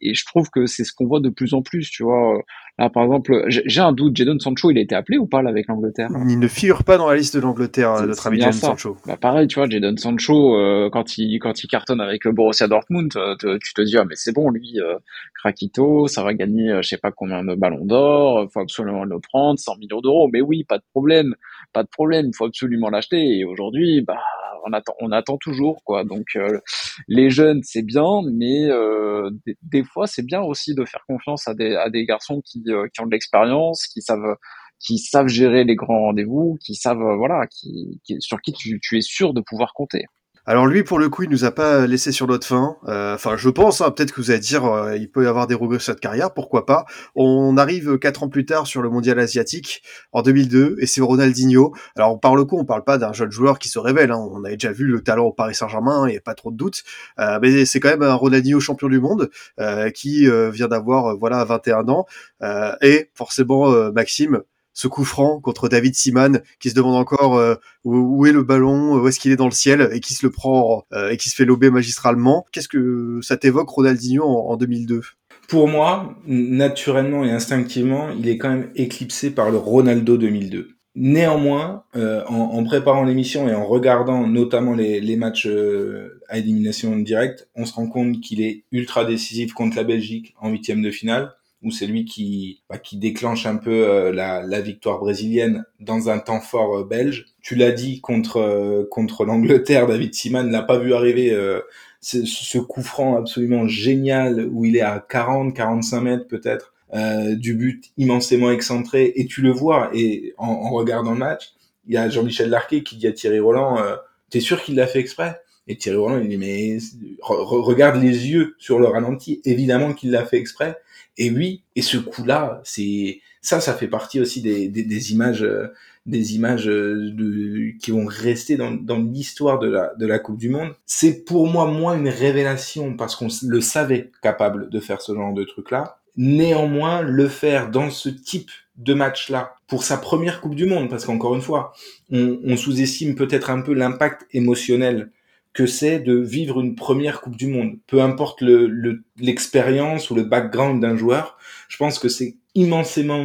et, je trouve que c'est ce qu'on voit de plus en plus tu vois là par exemple j'ai un doute Jadon Sancho il a été appelé ou pas là, avec l'Angleterre? Il ne figure pas dans la liste de l'Angleterre notre ami Jadon Sancho. Bah pareil tu vois Jadon Sancho euh, quand il quand il cartonne avec le Borussia Dortmund tu te dis ah mais c'est bon lui euh, Krakito ça va gagner je sais pas combien de ballons d'or faut absolument le prendre 100 millions d'euros. Mais oui pas de problème pas de problème il faut absolument l'acheter. Et aujourd'hui bah on attend, on attend toujours quoi. Donc euh, les jeunes c'est bien, mais euh, des, fois c'est bien aussi de faire confiance à des, à des garçons qui, euh, qui ont de l'expérience, qui savent qui savent gérer les grands rendez-vous, qui savent voilà, qui, qui sur qui tu, tu es sûr de pouvoir compter. Alors lui, pour le coup, il nous a pas laissé sur notre fin. Euh, enfin, je pense, hein, peut-être que vous allez dire, euh, il peut y avoir des regrets cette carrière, pourquoi pas. On arrive quatre ans plus tard sur le mondial asiatique, en 2002, et c'est Ronaldinho. Alors, par le coup, on parle pas d'un jeune joueur qui se révèle. Hein. On avait déjà vu le talent au Paris Saint-Germain, il n'y a pas trop de doute. Euh, mais c'est quand même un Ronaldinho champion du monde, qui vient d'avoir, voilà, 21 ans. et forcément, Maxime, ce coup franc contre David Siman qui se demande encore euh, où, est le ballon, où est-ce qu'il est dans le ciel et qui se le prend euh, et qui se fait lober magistralement. Qu'est-ce que ça t'évoque Ronaldinho en, 2002 Pour moi, naturellement et instinctivement, il est quand même éclipsé par le Ronaldo 2002. Néanmoins, euh, en, préparant l'émission et en regardant notamment les, les matchs à élimination directe, on se rend compte qu'il est ultra décisif contre la Belgique en huitième de finale où c'est lui qui, bah, qui déclenche un peu euh, la, la, victoire brésilienne dans un temps fort euh, belge. Tu l'as dit contre euh, contre l'Angleterre, David Seaman l'a pas vu arriver ce, ce coup franc absolument génial où il est à 40, 45 mètres peut-être du but immensément excentré et tu le vois et en, en regardant le match, il y a Jean-Michel Larquet qui dit à Thierry Roland, t'es sûr qu'il l'a fait exprès? Et Thierry Roland, il dit, mais regarde les yeux sur le ralenti. Évidemment qu'il l'a fait exprès. Et oui, et ce coup-là, c'est ça, ça fait partie aussi des, des, des images, des images de, qui vont rester dans, dans l'histoire de la, de la Coupe du Monde. C'est pour moi moins une révélation parce qu'on le savait capable de faire ce genre de truc-là. Néanmoins, le faire dans ce type de match-là pour sa première Coupe du Monde, parce qu'encore une fois, on, on sous-estime peut-être un peu l'impact émotionnel que c'est de vivre une première Coupe du Monde. Peu importe l'expérience le, ou le background d'un joueur, je pense que c'est immensément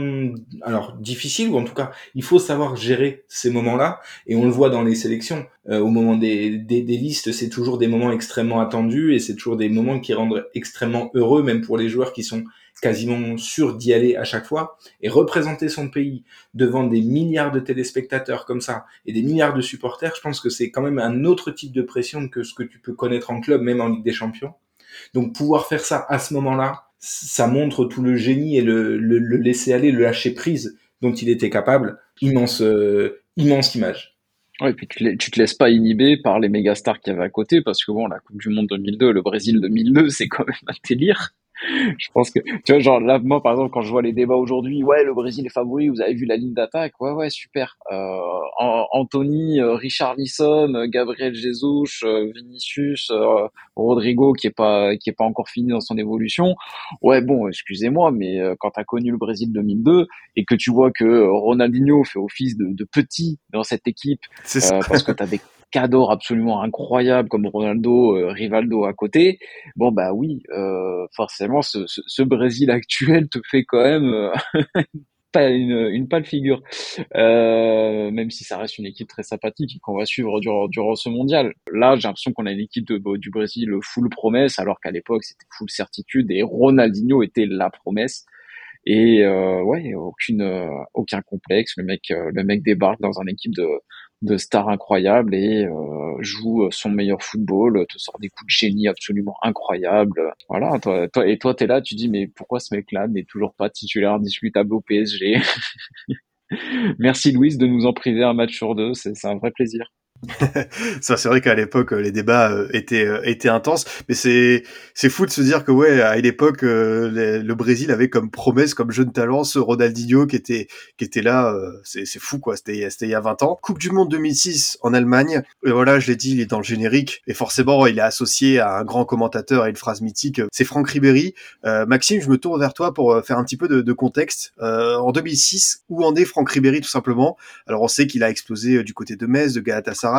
alors difficile ou en tout cas il faut savoir gérer ces moments-là et on le voit dans les sélections euh, au moment des, des, des listes c'est toujours des moments extrêmement attendus et c'est toujours des moments qui rendent extrêmement heureux même pour les joueurs qui sont quasiment sûr d'y aller à chaque fois, et représenter son pays devant des milliards de téléspectateurs comme ça, et des milliards de supporters, je pense que c'est quand même un autre type de pression que ce que tu peux connaître en club, même en Ligue des Champions. Donc pouvoir faire ça à ce moment-là, ça montre tout le génie et le, le, le laisser aller, le lâcher prise dont il était capable. Immense, euh, immense image. Ouais, et puis tu, tu te laisses pas inhiber par les méga stars qu'il y avait à côté, parce que bon, la Coupe du Monde 2002, le Brésil 2002, c'est quand même un délire je pense que, tu vois, genre là, moi, par exemple, quand je vois les débats aujourd'hui, ouais, le Brésil est favori, vous avez vu la ligne d'attaque, ouais, ouais, super. Euh, Anthony, euh, Richard Lisson, euh, Gabriel Jesus, euh, Vinicius, Rodrigo, qui est pas, qui est pas encore fini dans son évolution. Ouais, bon, excusez-moi, mais quand t'as connu le Brésil 2002 et que tu vois que Ronaldinho fait office de, de petit dans cette équipe, parce que t'as des cador absolument incroyable comme Ronaldo, euh, Rivaldo à côté, bon bah oui, euh, forcément ce, ce, ce, Brésil actuel te fait quand même euh, *laughs* pas une, une pâle figure, euh, même si ça reste une équipe très sympathique qu'on va suivre durant, durant ce mondial. Là, j'ai l'impression qu'on a une équipe de, du Brésil full promesse, alors qu'à l'époque c'était full certitude et Ronaldinho était la promesse. Et euh, ouais, aucune, aucun complexe. Le mec, le mec débarque dans une équipe de, de star incroyable et euh, joue son meilleur football, te sort des coups de génie absolument incroyables. Voilà, toi, toi et toi t'es là, tu dis mais pourquoi ce mec-là n'est toujours pas titulaire discutable au PSG *laughs* Merci Louise de nous en priver un match sur deux, c'est un vrai plaisir. *laughs* c'est vrai qu'à l'époque les débats euh, étaient euh, étaient intenses. Mais c'est c'est fou de se dire que ouais à l'époque euh, le Brésil avait comme promesse comme jeune talent ce Ronaldinho qui était qui était là c'est c'est fou quoi. C'était c'était il y a 20 ans. Coupe du monde 2006 en Allemagne. Et voilà je l'ai dit il est dans le générique. Et forcément il est associé à un grand commentateur et une phrase mythique c'est Franck Ribéry. Maxime je me tourne vers toi pour faire un petit peu de, de contexte. En 2006 où en est Franck Ribéry tout simplement? Alors on sait qu'il a explosé du côté de Metz de Galatasaray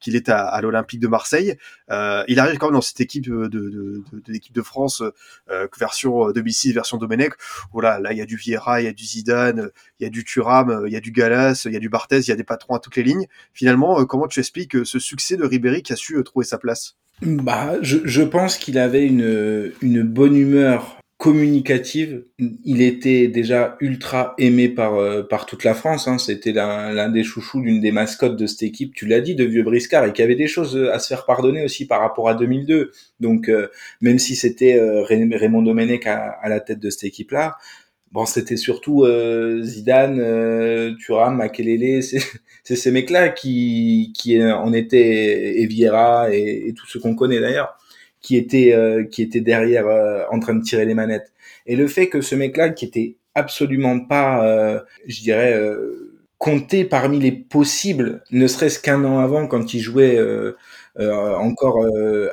qu'il est à, l'Olympique de Marseille. Euh, il arrive quand même dans cette équipe de, de, l'équipe de France, euh, version 2006, version Domenech. Voilà, là il y a du Vieira, il y a du Zidane, il y a du Thuram, il y a du Galas, il y a du Barthez, il y a des patrons à toutes les lignes. Finalement, euh, comment tu expliques ce succès de Ribéry qui a su trouver sa place? Bah, je, pense qu'il avait une bonne humeur communicative. Il était déjà ultra aimé par euh, par toute la France. Hein. C'était l'un des chouchous, l'une des mascottes de cette équipe. Tu l'as dit, de vieux briscard et qui avait des choses à se faire pardonner aussi par rapport à 2002. Donc euh, même si c'était euh, Raymond Domenech à, à, la tête de cette équipe-là, bon, c'était surtout Zidane, Thuram, Makelele, *laughs* c'est ces mecs-là qui qui en étaient et Vieira et, et tout ce qu'on connaît d'ailleurs qui était euh, qui était derrière euh, en train de tirer les manettes. Et le fait que ce mec-là, qui était absolument pas, euh, je dirais, compté parmi les possibles, ne serait-ce qu'un an avant, quand il jouait encore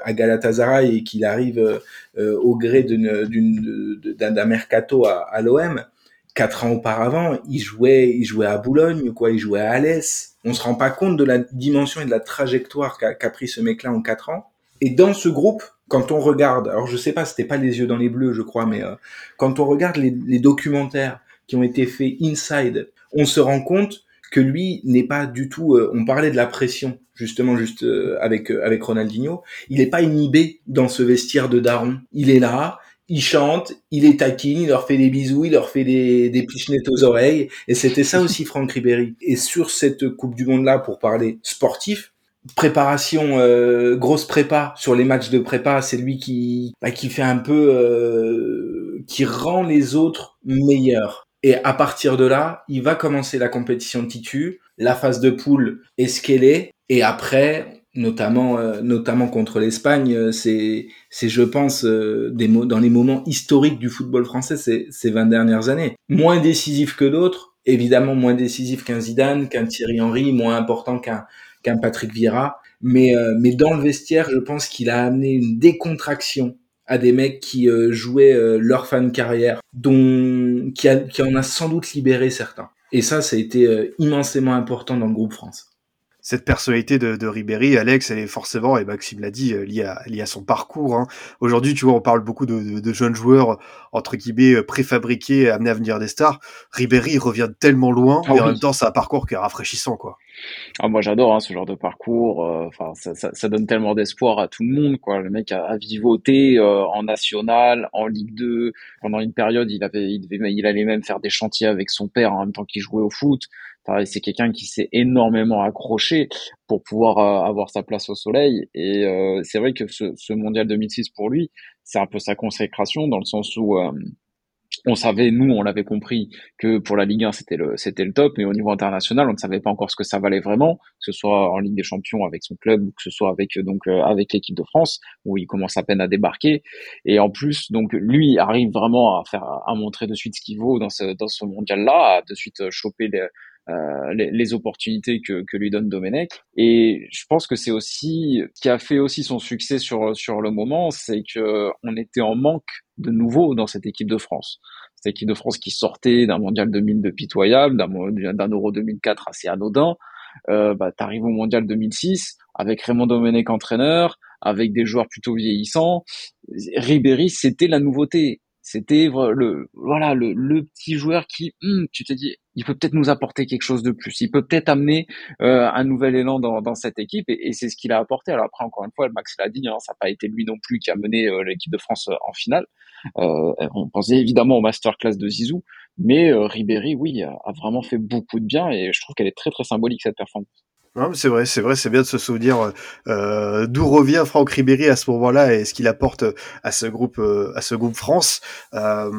à Galatasaray et qu'il arrive au gré d'un mercato à, à l'OM, quatre ans auparavant, il jouait, il jouait à Boulogne, quoi, il jouait à Alès. On se rend pas compte de la dimension et de la trajectoire qu'a pris ce mec-là en quatre ans. Et dans ce groupe, quand on regarde, alors je sais pas, c'était pas les yeux dans les bleus, je crois, mais euh, quand on regarde les, les, documentaires qui ont été faits inside, on se rend compte que lui n'est pas du tout. Euh, on parlait de la pression justement juste euh, avec avec Ronaldinho. Il n'est pas inhibé dans ce vestiaire de daron. Il est là, il chante, il est taquine, il leur fait des bisous, il leur fait des, des aux oreilles. Et c'était ça aussi Franck Ribéry. Et sur cette Coupe du Monde là, pour parler sportif, préparation, euh, grosse prépa sur les matchs de prépa, c'est lui qui bah, qui fait un peu, euh, qui rend les autres meilleurs. Et à partir de là, il va commencer la compétition de titu, la phase de poule est ce qu'elle est, et après, notamment euh, notamment contre l'Espagne, c'est c'est je pense des dans les moments historiques du football français ces ces 20 dernières années, moins décisif que d'autres, évidemment moins décisif qu'un Zidane, qu'un Thierry Henry, moins important qu'un qu'un Patrick Vieira. Mais, euh, mais dans le vestiaire, je pense qu'il a amené une décontraction à des mecs qui euh, jouaient euh, leur fan carrière, dont qui, a, qui en a sans doute libéré certains. Et ça, ça a été immensément important dans le groupe France cette personnalité de, de Ribéry, Alex, elle est forcément, et Maxime l'a dit, liée à, liée à son parcours. Hein. Aujourd'hui, tu vois, on parle beaucoup de, de, de, jeunes joueurs, entre guillemets, préfabriqués, amenés à venir des stars. Ribéry revient tellement loin, ah et en même temps, c'est un parcours qui est rafraîchissant, quoi. Ah, moi j'adore hein, ce genre de parcours. euh, Enfin, ça, ça, ça donne tellement d'espoir à tout le monde, quoi. Le mec a, a vivoté euh, en national, en Ligue 2. Pendant une période, il avait, il devait, il allait même faire des chantiers avec son père en même temps qu'il jouait au foot. C'est quelqu'un qui s'est énormément accroché pour pouvoir euh, avoir sa place au soleil. Et euh, c'est vrai que ce, ce mondial 2006 pour lui, c'est un peu sa consécration dans le sens où euh, on savait, nous, on l'avait compris que pour la Ligue 1, c'était le, c'était le top, mais au niveau international, on ne savait pas encore ce que ça valait vraiment, que ce soit en Ligue des Champions avec son club ou que ce soit avec, donc, euh, avec l'équipe de France, où il commence à peine à débarquer. Et en plus, donc, lui arrive vraiment à faire, à montrer de suite ce qu'il vaut dans ce, dans ce mondial-là, à de suite choper les, euh, les, les opportunités que, que lui donne Domenech. Et je pense que c'est aussi, qui a fait aussi son succès sur, sur le moment, c'est que on était en manque de nouveau dans cette équipe de France. Cette équipe de France qui sortait d'un mondial 2000 de pitoyable, d'un Euro 2004 assez anodin. Euh, bah, t'arrives au mondial 2006 avec Raymond Domenech entraîneur, avec des joueurs plutôt vieillissants. Ribéry, c'était la nouveauté. C'était le voilà le, le petit joueur qui, hum, tu te dis, il peut peut-être nous apporter quelque chose de plus. Il peut peut-être amener euh, un nouvel élan dans, cette équipe et, c'est ce qu'il a apporté. Alors après, encore une fois, Max l'a dit, hein, ça n'a pas été lui non plus qui a mené euh, l'équipe de France en finale. Euh, on pensait évidemment au masterclass de Zizou, mais euh, Ribéry, oui, a vraiment fait beaucoup de bien et je trouve qu'elle est très très symbolique cette performance. C'est vrai, c'est vrai, c'est bien de se souvenir euh, d'où revient Franck Ribéry à ce moment-là et ce qu'il apporte à ce groupe, euh, à ce groupe France. Euh,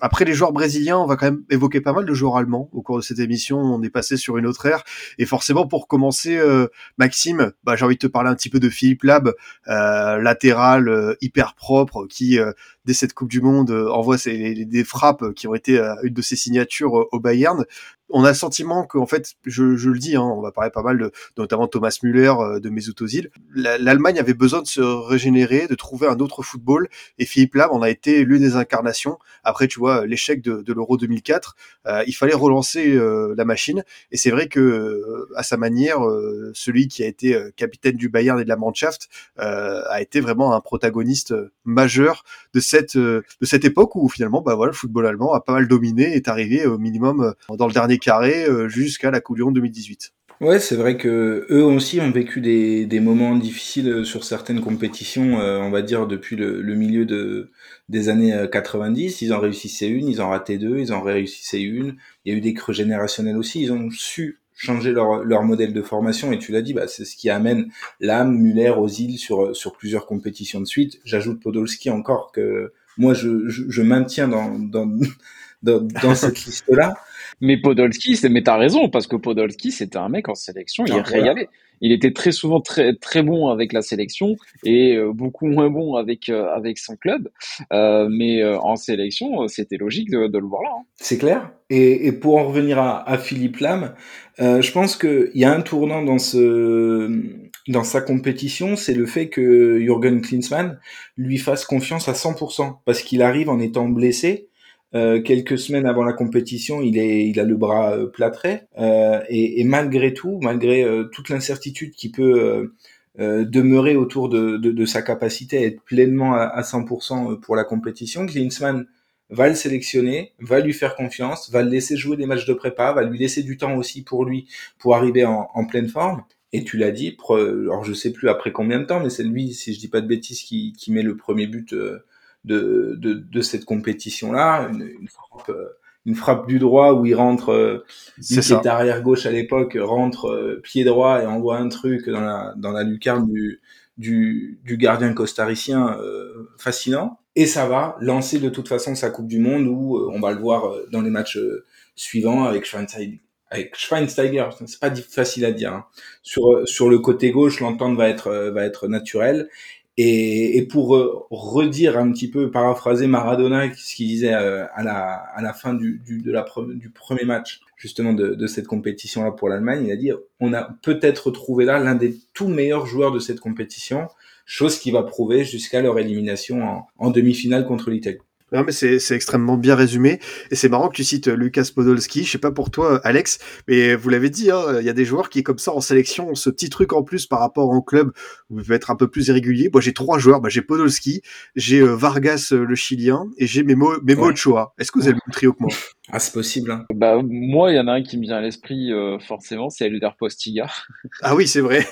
après les joueurs brésiliens, on va quand même évoquer pas mal de joueurs allemands au cours de cette émission. On est passé sur une autre ère et forcément pour commencer, euh, Maxime, bah, j'ai envie de te parler un petit peu de Philippe Lab, euh, latéral euh, hyper propre qui dès cette Coupe du Monde envoie des frappes qui ont été une de ses signatures au Bayern on a le sentiment qu'en fait, je, je, le dis, hein, on va parler pas mal de, notamment Thomas Müller, de Mesut Özil. L'Allemagne avait besoin de se régénérer, de trouver un autre football, et Philippe Lam en a été l'une des incarnations. Après, tu vois, l'échec de, de l'Euro 2004, euh, il fallait relancer euh, la machine, et c'est vrai que euh, à sa manière, celui qui a été capitaine du Bayern et de la Mannschaft a été vraiment un protagoniste majeur de cette de cette époque où finalement, bah voilà, le football allemand a pas mal dominé, est arrivé au minimum dans le dernier carré jusqu'à la Coupe du Monde 2018. Ouais, c'est vrai que eux aussi ont vécu des, moments difficiles sur certaines compétitions, euh, on va dire depuis le, milieu de, des années 90. Ils en réussissaient une, ils en rataient deux, ils en réussissaient une. Il y a eu des creux générationnels aussi. Ils ont su changer leur, modèle de formation et tu l'as dit, bah, c'est ce qui amène l'âme Muller aux îles sur, plusieurs compétitions de suite. J'ajoute Podolski encore que moi je, maintiens *laughs* dans cette liste-là. Mais Podolski, c'est, mais t'as raison, parce que Podolski, c'était un mec en sélection, il ah, régalait. Voilà. Il était très souvent très, très bon avec la sélection et euh, beaucoup moins bon avec, euh, avec son club. Euh, mais en sélection, c'était logique de, de, le voir là. Hein. C'est clair. Et, et, pour en revenir à, à Philippe Lam, je pense qu'il y a un tournant dans ce, dans sa compétition, c'est le fait que Jürgen Klinsmann lui fasse confiance à 100%, parce qu'il arrive en étant blessé, euh, quelques semaines avant la compétition, il est, il a le bras euh, plâtré euh, et, et, malgré tout, malgré euh, toute l'incertitude qui peut euh, demeurer autour de, de, de, sa capacité à être pleinement à, à 100% pour la compétition, Klinsmann va le sélectionner, va lui faire confiance, va le laisser jouer des matchs de prépa, va lui laisser du temps aussi pour lui pour arriver en, en pleine forme. Et tu l'as dit, alors je sais plus après combien de temps, mais c'est lui, si je dis pas de bêtises, qui, qui met le premier but de, de, de cette compétition-là, une, une, frappe, une frappe du droit où il rentre, euh, il est arrière gauche à l'époque, rentre euh, pied droit et envoie un truc dans la, dans la lucarne du, du, du gardien costaricien euh, fascinant. Et ça va lancer de toute façon sa Coupe du Monde où euh, on va le voir euh, dans les matchs suivants avec Schweinsteiger. Avec Schweinsteiger, c'est pas facile à dire. Hein. Sur sur le côté gauche, l'entente va être va être naturelle et, et, pour redire un petit peu, paraphraser Maradona, ce qu'il disait à la, à la fin du, premier match justement de, de cette compétition-là pour l'Allemagne, il a dit on a peut-être trouvé là l'un des tout meilleurs joueurs de cette compétition, chose qui va prouver jusqu'à leur élimination en, en demi-finale contre l'Italie. Non, mais c'est, c'est extrêmement bien résumé. Et c'est marrant que tu cites Lucas Podolski. Je sais pas pour toi, Alex, mais vous l'avez dit, hein, il y a des joueurs qui, comme ça, en sélection, ont ce petit truc en plus par rapport au club où ils peuvent être un peu plus irréguliers. Moi, j'ai trois joueurs. Bah, j'ai Podolski, j'ai euh, Vargas, euh, le Chilien, et j'ai Memo, Memo ouais. Ochoa. Est-ce que vous avez le même trio que moi? Ah, c'est possible. Hein. Bah, moi, il y en a un qui me vient à l'esprit euh, forcément, c'est Elder Postiga. *laughs* Ah oui, c'est vrai.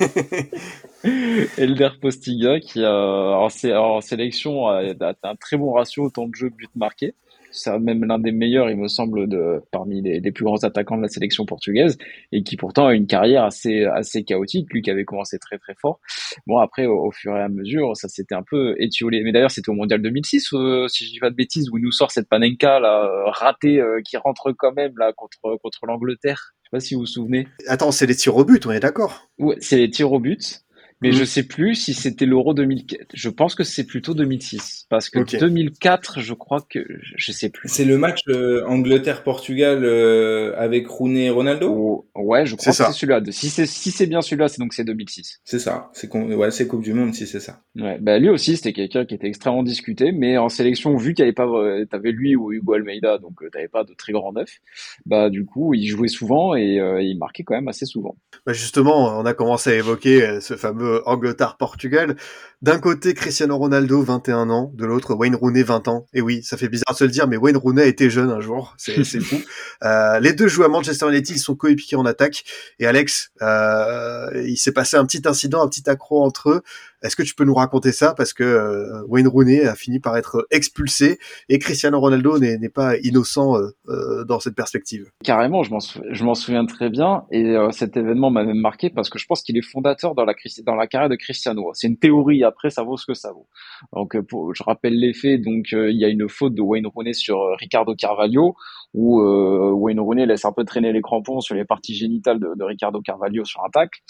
*laughs* Elder Postiga qui a en, en sélection a, a, un très bon ratio temps de jeu but marqué c'est même l'un des meilleurs, il me semble, de parmi les, les, plus grands attaquants de la sélection portugaise, et qui pourtant a une carrière assez assez chaotique, lui qui avait commencé très très fort. Bon après, au, fur et à mesure, ça s'était un peu étiolé. Mais d'ailleurs, c'était au mondial 2006, euh, si je dis pas de bêtises, où il nous sort cette Panenka là euh, ratée euh, qui rentre quand même là contre contre l'Angleterre. Je sais pas si vous vous souvenez. Attends, c'est les tirs au but, on est d'accord? Ouais, c'est les tirs au but mais je mm. sais plus si c'était l'Euro 2004. Je pense que c'est plutôt 2006 parce que 2004, je crois que je sais plus. C'est le match euh, Angleterre-Portugal euh, avec Rooney et Ronaldo? Oh, ouais, je crois que c'est celui-là. Si c'est si c'est bien celui-là, c'est donc c'est 2006. C'est ça. C'est ouais, c'est Coupe du Monde si c'est ça. Ouais, bah lui aussi c'était quelqu'un qui était extrêmement discuté, mais en sélection vu qu'il n'y avait pas, t'avais lui ou Hugo Almeida, donc euh, t'avais pas de très grand neuf. Bah du coup, il jouait souvent et il marquait quand même assez souvent. Bah justement, on a commencé à évoquer ce fameux Angleterre-Portugal. D'un côté, Cristiano Ronaldo, 21 ans, de l'autre, Wayne Rooney, 20 ans. Et oui, ça fait bizarre de se le dire, mais Wayne Rooney était jeune un jour, *laughs* c'est fou. Euh, les deux jouent à Manchester United, ils sont coéquipiers en attaque. Et Alex, euh, il s'est passé un petit incident, un petit accro entre eux. Est-ce que tu peux nous raconter ça? Parce que euh, Wayne Rooney a fini par être expulsé et Cristiano Ronaldo n'est pas innocent euh, euh, dans cette perspective. Carrément, je m'en souviens très bien et cet événement m'a même marqué parce que je pense qu'il est fondateur dans la, dans la carrière de Cristiano. C'est une théorie, après ça vaut ce que ça vaut. Donc pour, je rappelle les faits, donc il y a une faute de Wayne Rooney sur Ricardo Carvalho où Wayne Rooney laisse un peu traîner les crampons sur les parties génitales de, Ricardo Carvalho sur un tacle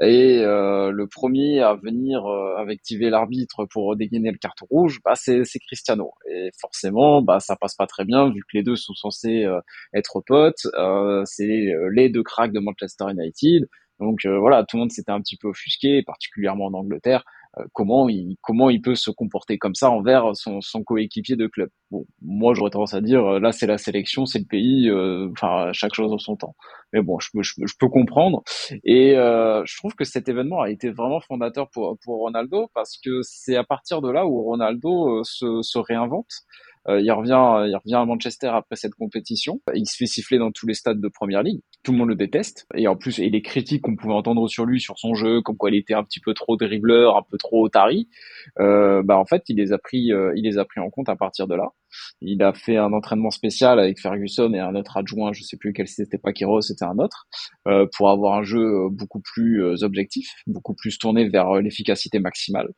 et le premier à venir euh, activer l'arbitre pour dégainer le carton rouge, bah c'est Cristiano. Et forcément, bah ça passe pas très bien vu que les deux sont censés euh, être potes. Euh, c'est les deux cracks de Manchester United. Donc voilà, tout le monde s'était un petit peu offusqué, particulièrement en Angleterre. Euh, comment il comment il peut se comporter comme ça envers son, son coéquipier de club. Bon, moi j'aurais tendance à dire euh, là c'est la sélection, c'est le pays, euh, enfin chaque chose en son temps. Mais bon, je peux je, peux comprendre et je trouve que cet événement a été vraiment fondateur pour pour Ronaldo parce que c'est à partir de là où Ronaldo se, se réinvente. Euh, il revient, il revient à Manchester après cette compétition. Il se fait siffler dans tous les stades de première ligue. Tout le monde le déteste. Et en plus, et les critiques qu'on pouvait entendre sur lui, sur son jeu, comme quoi il était un petit peu trop dribbleur, un peu trop tari, euh, bah en fait, il les a pris, euh, il les a pris en compte à partir de là. Il a fait un entraînement spécial avec Ferguson et un autre adjoint, je sais plus quel c'était pas c'était un autre, euh, pour avoir un jeu beaucoup plus euh, objectif, beaucoup plus tourné vers l'efficacité maximale.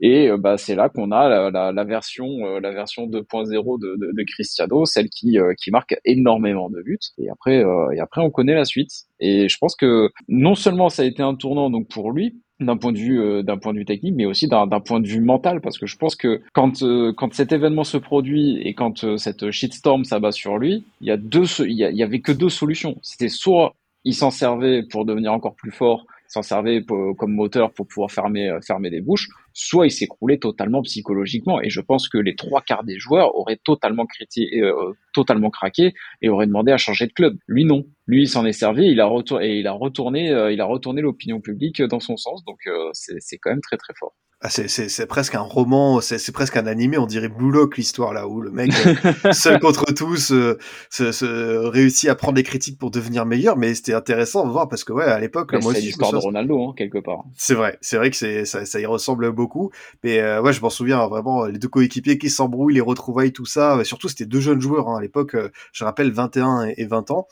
Et euh, bah, c'est là qu'on a la, la, la, version, euh, la version 2.0 de, de, de, Cristiano, celle qui, euh, qui marque énormément de buts. Et après, et après, on connaît la suite. Et je pense que non seulement ça a été un tournant donc pour lui, d'un point de vue d'un point de vue technique mais aussi d'un point de vue mental parce que je pense que quand quand cet événement se produit et quand cette shitstorm s'abat sur lui il y a deux il y avait que deux solutions c'était soit il s'en servait pour devenir encore plus fort s'en servait comme moteur pour pouvoir fermer, euh, fermer des bouches, soit il s'écroulait totalement psychologiquement. Et je pense que les trois quarts des joueurs auraient totalement, critiqué, euh, totalement craqué et auraient demandé à changer de club. Lui, non. Lui, il s'en est servi, il a et il a retourné, euh, il a retourné l'opinion publique dans son sens. Donc, c'est quand même très très fort. Ah, c'est presque un roman, c'est presque un animé, on dirait Blue Lock l'histoire là où le mec euh, *laughs* seul contre tous euh, se, se, réussit à prendre des critiques pour devenir meilleur, mais c'était intéressant de voir parce que ouais à l'époque moi c'est l'histoire de Ronaldo hein, quelque part. C'est vrai, c'est vrai que c'est ça, ça, y ressemble beaucoup, mais euh, ouais je m'en souviens vraiment les deux coéquipiers qui s'embrouillent, les retrouvailles tout ça, surtout c'était deux jeunes joueurs hein, à l'époque, je rappelle 21 et 20 ans.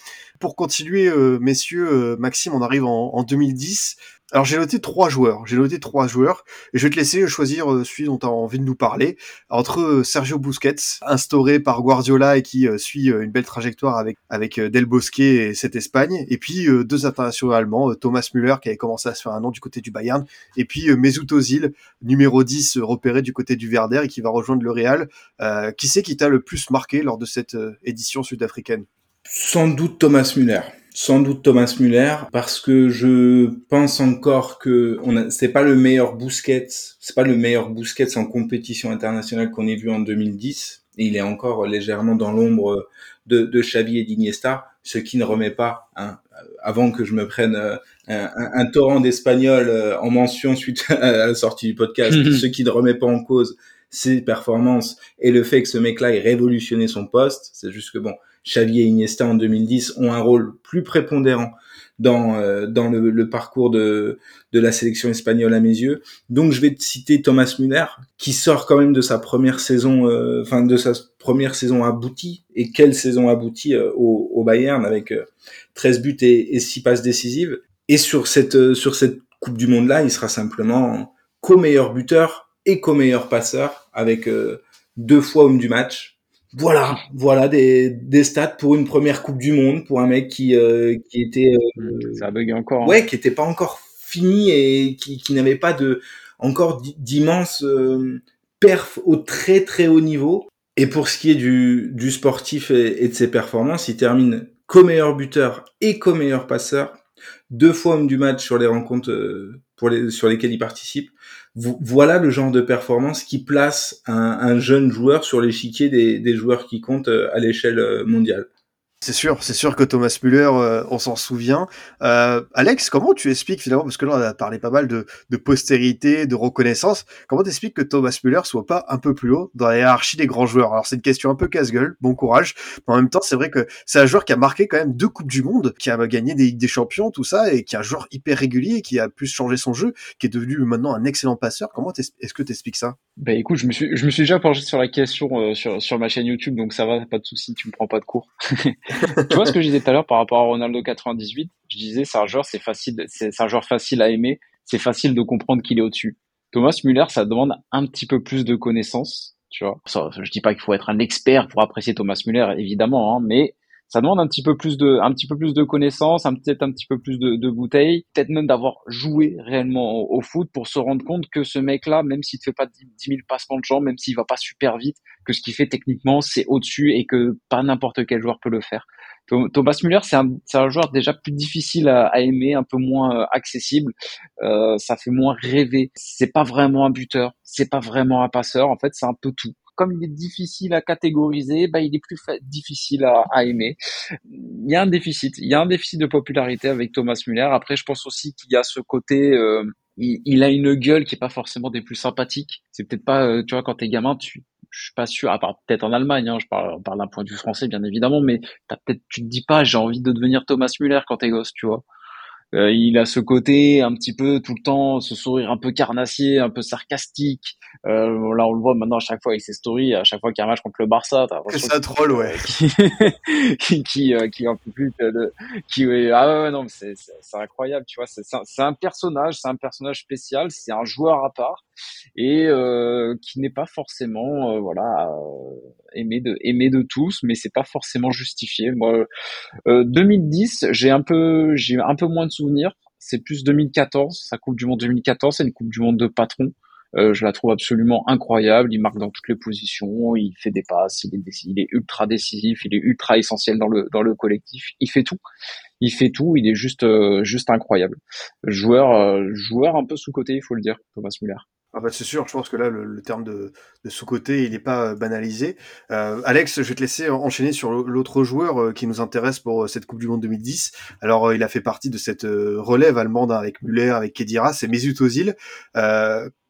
Pour continuer messieurs, Maxime on arrive en, en 2010 alors j'ai noté trois joueurs. J'ai noté trois joueurs et je vais te laisser choisir euh, celui dont tu as envie de nous parler. Entre euh, Sergio Busquets, instauré par Guardiola et qui euh, suit une belle trajectoire avec Del Bosque et cette Espagne, et puis deux internationaux allemands, Thomas Müller qui avait commencé à se faire un nom du côté du Bayern, et puis Mesut numéro 10 repéré du côté du Werder et qui va rejoindre le Real. qui c'est qui t'a le plus marqué lors de cette édition sud-africaine? Sans doute Thomas Müller. Sans doute Thomas Müller parce que je pense encore que on c'est pas le meilleur Busquets, c'est pas le meilleur Busquets en compétition internationale qu'on ait vu en 2010 et il est encore légèrement dans l'ombre de, de Xavi et d'Iniesta, ce qui ne remet pas hein, avant que je me prenne euh, un, un, torrent d'espagnol euh, en mention suite *laughs* à la sortie du podcast, *laughs* ce qui ne remet pas en cause ses performances et le fait que ce mec-là ait révolutionné son poste, c'est juste que bon, Xavi et Iniesta en 2010 ont un rôle plus prépondérant dans euh, dans le, le, parcours de de la sélection espagnole à mes yeux. Donc je vais te citer Thomas Müller qui sort quand même de sa première saison euh, enfin de sa première saison aboutie. Et quelle saison aboutie euh, au, au, Bayern avec 13 buts et, et 6 passes décisives. Et sur cette sur cette Coupe du monde là, il sera simplement co-meilleur buteur et co-meilleur passeur avec deux fois homme du match voilà, voilà des, des stats pour une première Coupe du Monde pour un mec qui euh, qui était euh, ça a encore. Hein. Ouais, qui était pas encore fini et qui, qui n'avait pas de encore d'immenses euh, perf au très très haut niveau. Et pour ce qui est du, du sportif et, de ses performances, il termine co-meilleur buteur et co-meilleur passeur, deux fois homme du match sur les rencontres euh, pour les, sur lesquelles il participe voilà le genre de performance qui place un, un jeune joueur sur l'échiquier des, des, joueurs qui comptent euh, à l'échelle euh, mondiale. C'est sûr, c'est sûr que Thomas Müller, euh, on s'en souvient. Euh, Alex, comment tu expliques finalement, parce que là on a parlé pas mal de, de postérité, de reconnaissance, comment t'expliques que Thomas Müller soit pas un peu plus haut dans la hiérarchie des grands joueurs? Alors c'est une question un peu casse-gueule, bon courage, mais en même temps c'est vrai que c'est un joueur qui a marqué quand même deux Coupes du Monde, qui a gagné des des Champions, tout ça, et qui est un joueur hyper régulier, qui a pu changer son jeu, qui est devenu maintenant un excellent passeur. Comment est-ce que t'expliques ça? Ben écoute, je me suis, je me suis déjà penché sur la question euh, sur, sur ma chaîne YouTube, donc ça va, pas de souci, tu me prends pas de cours. *laughs* *laughs* tu vois ce que je disais tout à l'heure par rapport à Ronaldo 98 Je disais c'est un joueur, c'est facile, c'est un joueur facile à aimer, c'est facile de comprendre qu'il est au-dessus. Thomas Müller, ça demande un petit peu plus de connaissances, tu vois. Ça, je dis pas qu'il faut être un expert pour apprécier Thomas Müller, évidemment, hein, mais ça demande un petit peu plus de, un petit peu plus de connaissances, un peut-être un petit peu plus de, bouteilles, peut-être même d'avoir joué réellement au, foot pour se rendre compte que ce mec-là, même s'il te fait pas 10 000 passements de jambes, même s'il va pas super vite, que ce qu'il fait techniquement c'est au-dessus et que pas n'importe quel joueur peut le faire. Thomas Müller, c'est un, un, joueur déjà plus difficile à, à aimer, un peu moins euh, accessible. Euh, ça fait moins rêver. C'est pas vraiment un buteur, c'est pas vraiment un passeur. En fait, c'est un peu tout. Comme il est difficile à catégoriser, bah, il est plus difficile à, aimer. Il y a un déficit. Il y a un déficit de popularité avec Thomas Müller. Après, je pense aussi qu'il y a ce côté. Euh, il, a une gueule qui est pas forcément des plus sympathiques. C'est peut-être pas, euh, tu vois, quand t'es gamin, tu je suis pas sûr, à part peut-être en Allemagne, hein, je parle, parle d'un point de vue français bien évidemment, mais t'as peut-être, tu te dis pas, j'ai envie de devenir Thomas Müller quand t'es gosse, tu vois. Euh, il a ce côté un petit peu tout le temps, ce sourire un peu carnassier, un peu sarcastique. Euh, là, on le voit maintenant à chaque fois avec ses stories, à chaque fois qu'il y a un match contre le Barça, t'as que ça troll, ouais. *laughs* qui qui euh, qui en peut plus de, qui ah ouais non, c'est c'est incroyable, tu vois. C'est c'est un personnage, c'est un personnage spécial, c'est un joueur à part et euh, qui n'est pas forcément euh, voilà aimé de aimé de tous, mais c'est pas forcément justifié. Moi, 2010, j'ai un peu j'ai un peu moins de souvenirs. C'est plus 2014, sa Coupe du Monde 2014, c'est une Coupe du Monde de patron. Euh, je la trouve absolument incroyable. Il marque dans toutes les positions, il fait des passes, il est, il est ultra décisif, il est ultra essentiel dans le dans le collectif. Il fait tout, il fait tout. Il est juste euh, juste incroyable. Joueur euh, joueur un peu sous côté, il faut le dire, Thomas Müller. Ah bah c'est sûr, je pense que là, le, terme de, de sous-côté, il n'est pas euh, banalisé. Euh, Alex, je vais te laisser enchaîner sur l'autre joueur euh, qui nous intéresse pour cette Coupe du Monde 2010. Alors, il a fait partie de cette relève allemande avec Müller, avec Kedira, c'est Mesut Ozil.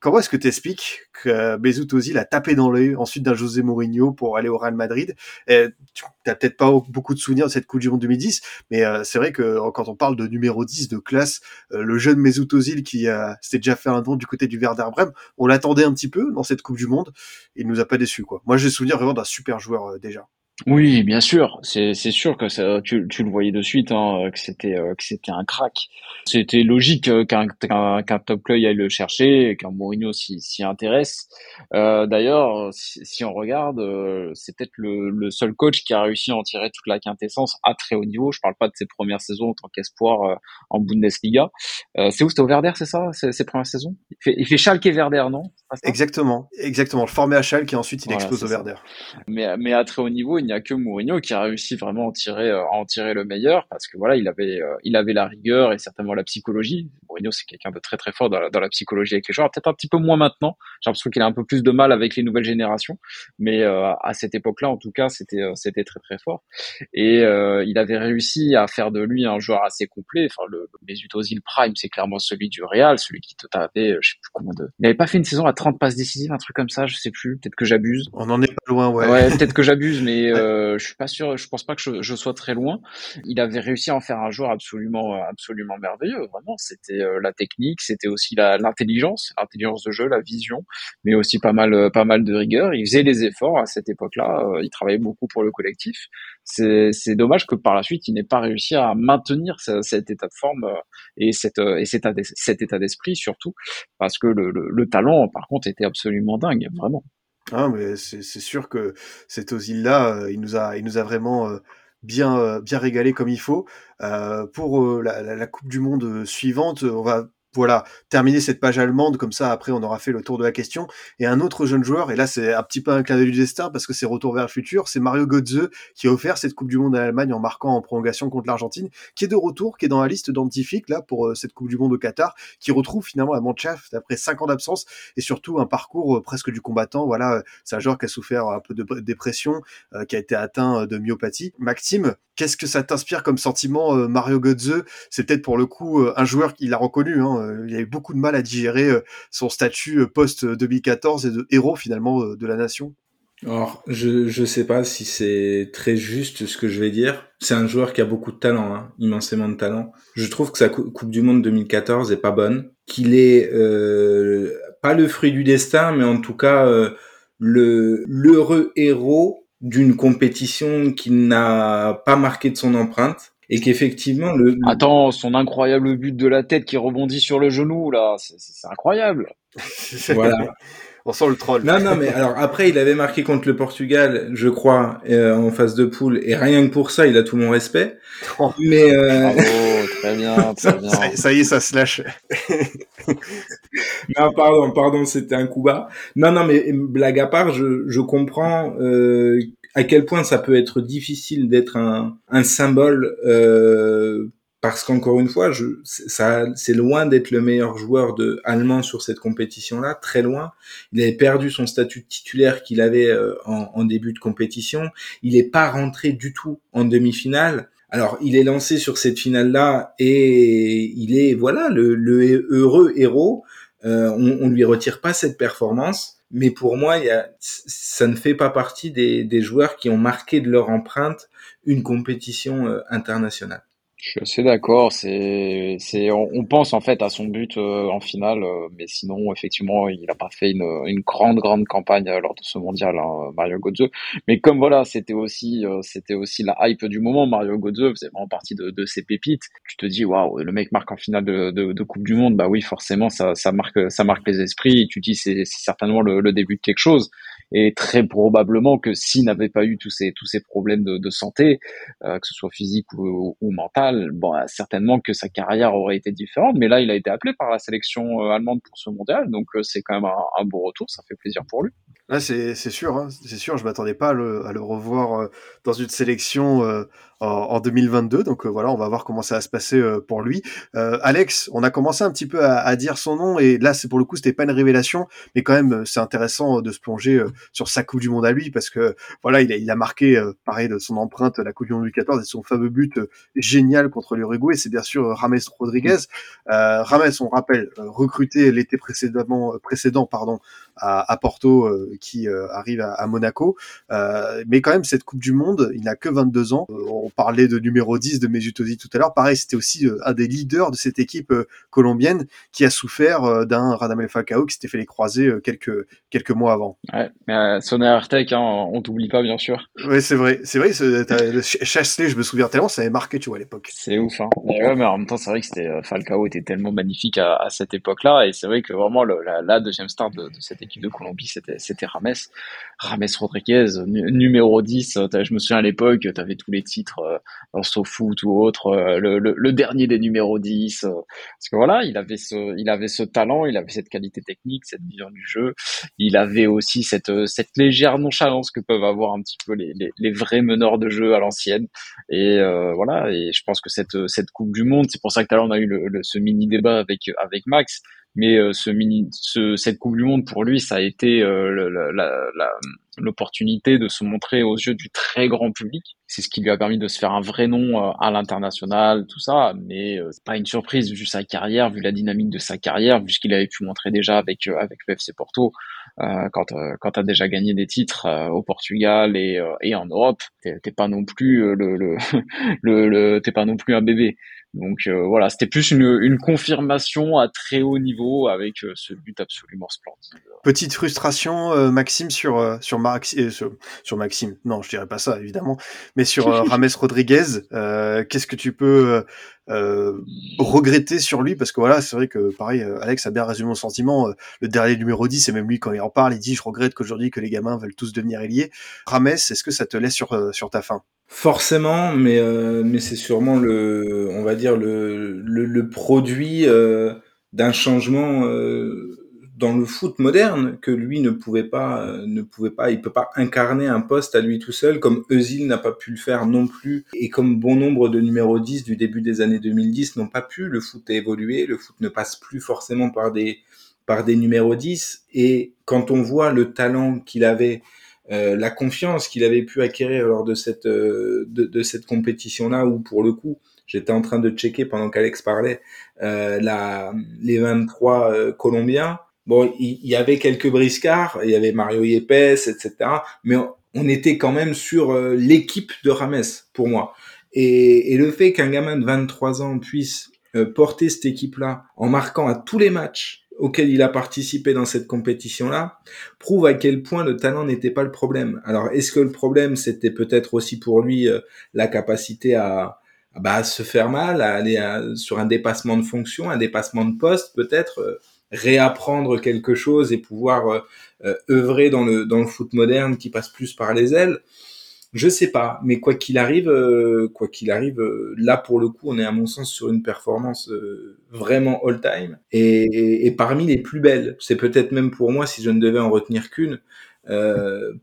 Comment est-ce que tu expliques que Mesut Ozil a tapé dans l'œil ensuite d'un José Mourinho pour aller au Real Madrid? Et Tu n'as peut-être pas beaucoup de souvenirs de cette Coupe du Monde 2010, mais euh, c'est vrai que quand on parle de numéro 10 de classe, euh, le jeune Mesut Ozil qui s'était déjà fait un don du côté du Werder Bremen, on l'attendait un petit peu dans cette Coupe du Monde, il nous a pas déçu quoi. Moi j'ai souvenir vraiment d'un super joueur euh, déjà. Oui, bien sûr. C'est c'est sûr que ça, tu, tu le voyais de suite hein, que c'était euh, que c'était un crack. C'était logique euh, qu'un qu'un top club aille le chercher, qu'un Mourinho s'y intéresse. Euh, D'ailleurs, si, si, on regarde, euh, c'est peut-être le, le, seul coach qui a réussi à en tirer toute la quintessence à très haut niveau. Je parle pas de ses premières saisons en tant qu'espoir en Bundesliga. c'est où? C'était au Werder, c'est ça, ses premières saisons? Il fait il fait Schalke Werder, non? Exactement, exactement. Formé à Schalke et ensuite il explose au Werder. Mais mais à très haut niveau il n'y a que Mourinho qui a réussi vraiment à en tirer, euh, à en tirer le meilleur parce que voilà, il avait, euh, il avait la rigueur et certainement la psychologie. Mourinho, c'est quelqu'un de très très fort dans la, dans la psychologie avec les joueurs. Peut-être un petit peu moins maintenant. J'ai l'impression qu'il a un peu plus de mal avec les nouvelles générations, mais euh, à cette époque-là, en tout cas, c'était c'était très très fort. Et euh, il avait réussi à faire de lui un joueur assez complet. Enfin, le, le Mesut Ozil Prime, c'est clairement celui du Real, celui qui te tapait, je sais plus combien de. Il n'avait pas fait une saison à 30 passes décisives, un truc comme ça, je sais plus. Peut-être que j'abuse. On en est pas loin, ouais. Ouais, peut-être que j'abuse, mais euh, je suis pas sûr. Je pense pas que je, je, sois très loin. Il avait réussi à en faire un joueur absolument, absolument merveilleux. Vraiment, c'était euh, la technique, c'était aussi l'intelligence, l'intelligence de jeu, la vision, mais aussi pas mal, pas mal de rigueur. Il faisait des efforts à cette époque-là. Euh, il travaillait beaucoup pour le collectif. C'est dommage que par la suite, il n'ait pas réussi à maintenir cet état de forme euh, et, cette, et cet état d'esprit surtout, parce que le, le, le talent, par contre, était absolument dingue, vraiment. Ah, mais c'est sûr que cet Ozil-là, il nous a, il nous a vraiment bien, bien régalé comme il faut. Euh, pour la, Coupe du Monde suivante, on va voilà, terminer cette page allemande, comme ça après on aura fait le tour de la question. Et un autre jeune joueur, et là c'est un petit peu un clin d'œil du destin parce que c'est retour vers le futur, c'est Mario Götze qui a offert cette Coupe du Monde à l'Allemagne en marquant en prolongation contre l'Argentine, qui est de retour, qui est dans la liste d'antifiques là pour euh, cette Coupe du Monde au Qatar, qui retrouve finalement la Mannschaft après cinq ans d'absence et surtout un parcours euh, presque du combattant. Voilà, c'est un joueur qui a souffert un peu de dépression, euh, qui a été atteint de myopathie. Maxime, qu'est-ce que ça t'inspire comme sentiment, Mario Götze? C'est peut-être pour le coup un joueur qu'il a reconnu. Hein, euh, il a eu beaucoup de mal à digérer euh, son statut euh, post-2014 et de héros finalement de la nation. Alors, je je sais pas si c'est très juste ce que je vais dire. C'est un joueur qui a beaucoup de talent, hein, immensément de talent. Je trouve que sa Coupe du Monde 2014 est pas bonne, qu'il est euh, pas le fruit du destin, mais en tout cas le l'heureux héros d'une compétition qui n'a pas marqué de son empreinte et qu'effectivement le attends son incroyable but de la tête qui rebondit sur le genou là c'est incroyable. *laughs* Voilà. On sent le troll. Non non mais alors après il avait marqué contre le Portugal je crois euh, en phase de poule et rien que pour ça il a tout mon respect. Oh. mais euh... très bien très bien *laughs* ça, ça, y est ça se lâche *laughs* *laughs* non pardon pardon c'était un coup bas non non mais blague à part je je comprends euh, à quel point ça peut être difficile d'être un, un symbole euh, parce qu'encore une fois, je, ça, c'est loin d'être le meilleur joueur de allemand sur cette compétition-là, très loin. Il avait perdu son statut de titulaire qu'il avait euh, en, en, début de compétition. Il n'est pas rentré du tout en demi-finale. Alors, il est lancé sur cette finale-là et il est voilà le, le heureux héros. Euh, on, on lui retire pas cette performance mais pour moi, ça ne fait pas partie des, des, joueurs qui ont marqué de leur empreinte une compétition euh, internationale. Je suis d'accord. C'est, c'est, on, pense en fait à son but euh, en finale, euh, mais sinon, effectivement, il n'a pas fait une, une, grande, grande campagne euh, lors de ce mondial, hein, Mario Götze. Mais comme voilà, c'était aussi, c'était aussi la hype du moment. Mario Götze faisait vraiment partie de, de ces pépites. Tu te dis, waouh, le mec marque en finale de, de, de, Coupe du Monde. Bah oui, forcément, ça, ça marque, ça marque les esprits. Tu dis, c'est, c'est certainement le, le début de quelque chose et très probablement que s'il n'avait pas eu tous ces tous ces problèmes de, santé, euh, que ce soit physique ou, mental, bon, certainement que sa carrière aurait été différente. Mais là, il a été appelé par la sélection euh, allemande pour ce mondial, donc euh, c'est quand même un, un, beau retour. Ça fait plaisir pour lui. Là, c'est sûr, hein, c'est sûr. Je m'attendais pas à le, revoir euh, dans une sélection euh, en, en, 2022. Donc euh, voilà, on va voir comment ça va se passer pour lui. Alex, on a commencé un petit peu à, à dire son nom et là, c'est pour le coup, c'était pas une révélation, mais quand même, c'est intéressant de se plonger sur sa Coupe du Monde à lui parce que voilà, il a, il a marqué, pareil, de son empreinte la Coupe du Monde 2014 et son fameux but génial contre l'Uruguay. C'est bien sûr Rames Rodriguez. Rames, on rappelle, recruté l'été précédemment, précédent, pardon, à, à Porto qui euh, arrive à, à Monaco. Euh, mais quand même, cette Coupe du Monde, il n'a que 22 ans. Euh, on parlait de numéro 10 de Mesut Ozil tout à l'heure. Pareil, c'était aussi un des leaders de cette équipe colombienne qui a souffert d'un Radamel Falcao qui s'était fait les croiser quelques quelques mois avant. Ouais, mais euh, Sonner Artek, hein, on t'oublie pas bien sûr. Oui, c'est vrai, c'est vrai. Chasselet, je me souviens tellement, ça avait marqué, tu vois, à l'époque. C'est ouf. Hein. Mais, ouais, mais en même temps, c'est vrai que c'était Falcao était tellement magnifique à, à cette époque-là, et c'est vrai que vraiment le, la, la, deuxième star de, de cette l'équipe de Colombie, c'était Rames, Rames Rodriguez, numéro 10. Je me souviens à l'époque, tu avais tous les titres en SoFoot ou autre, le, le, dernier des numéros 10. parce que voilà, il avait ce talent, il avait cette qualité technique, cette vision du jeu. Il avait aussi cette légère nonchalance que peuvent avoir un petit peu les vrais meneurs de jeu à l'ancienne. Et voilà, et je pense que cette Coupe du Monde, c'est pour ça que tout à l'heure on a eu ce mini débat avec Max mais euh, ce mini, ce, cette Coupe du Monde pour lui, ça a été euh, l'opportunité de se montrer aux yeux du très grand public. C'est ce qui lui a permis de se faire un vrai nom euh, à l'international, tout ça. Mais c'est pas une surprise vu sa carrière, vu la dynamique de sa carrière, vu ce qu'il avait pu montrer déjà avec avec le FC Porto. quand quand t'as déjà gagné des titres au Portugal et et en Europe, t'es pas non plus *laughs* le t'es pas non plus un bébé. Donc euh, voilà, c'était plus une, une, confirmation à très haut niveau avec euh, ce but absolument splendide. Petite frustration, euh, Maxime, sur sur, Max, sur, sur Maxime. Non, je dirais pas ça évidemment, mais sur Rames Rodriguez. Qu'est-ce que tu peux regretter sur lui? Parce que voilà, c'est vrai que pareil, Alex a bien résumé mon sentiment. le dernier numéro 10, et même lui quand il en parle, il dit je regrette qu'aujourd'hui que les gamins veulent tous devenir ailiers. Rames, est-ce que ça te laisse sur sur ta fin Forcément, mais euh, mais c'est sûrement le, on va dire le le, produit euh, d'un changement euh, dans le foot moderne que lui ne pouvait pas ne pouvait pas, il peut pas incarner un poste à lui tout seul comme Eusil n'a pas pu le faire non plus et comme bon nombre de numéros 10 du début des années 2010 n'ont pas pu. Le foot a évolué, le foot ne passe plus forcément par des par des numéros 10 et quand on voit le talent qu'il avait euh, la confiance qu'il avait pu acquérir lors de cette euh, de, cette compétition là où pour le coup j'étais en train de checker pendant qu'Alex parlait euh, la les 23 colombiens bon il, y, avait quelques briscards il y avait Mario Yepes etc mais on, était quand même sur l'équipe de Rames pour moi et, et le fait qu'un gamin de 23 ans puisse porter cette équipe là en marquant à tous les matchs auquel il a participé dans cette compétition-là prouve à quel point le talent n'était pas le problème. Alors, est-ce que le problème, c'était peut-être aussi pour lui euh, la capacité à, bah, se faire mal, à aller sur un dépassement de fonction, un dépassement de poste, peut-être euh, réapprendre quelque chose et pouvoir euh, œuvrer dans le foot moderne qui passe plus par les ailes je sais pas, mais quoi qu'il arrive, euh, quoi qu'il arrive, euh, là pour le coup, on est à mon sens sur une performance euh, vraiment all-time et, parmi les plus belles. C'est peut-être même pour moi, si je ne devais en retenir qu'une,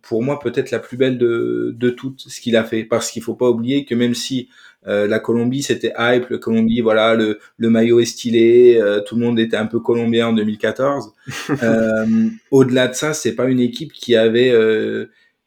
pour moi peut-être la plus belle de, de toutes ce qu'il a fait, parce qu'il faut pas oublier que même si la Colombie c'était hype, la Colombie voilà le, le maillot est stylé, tout le monde était un peu colombien en 2014. *laughs* Au-delà de ça, c'est pas une équipe qui avait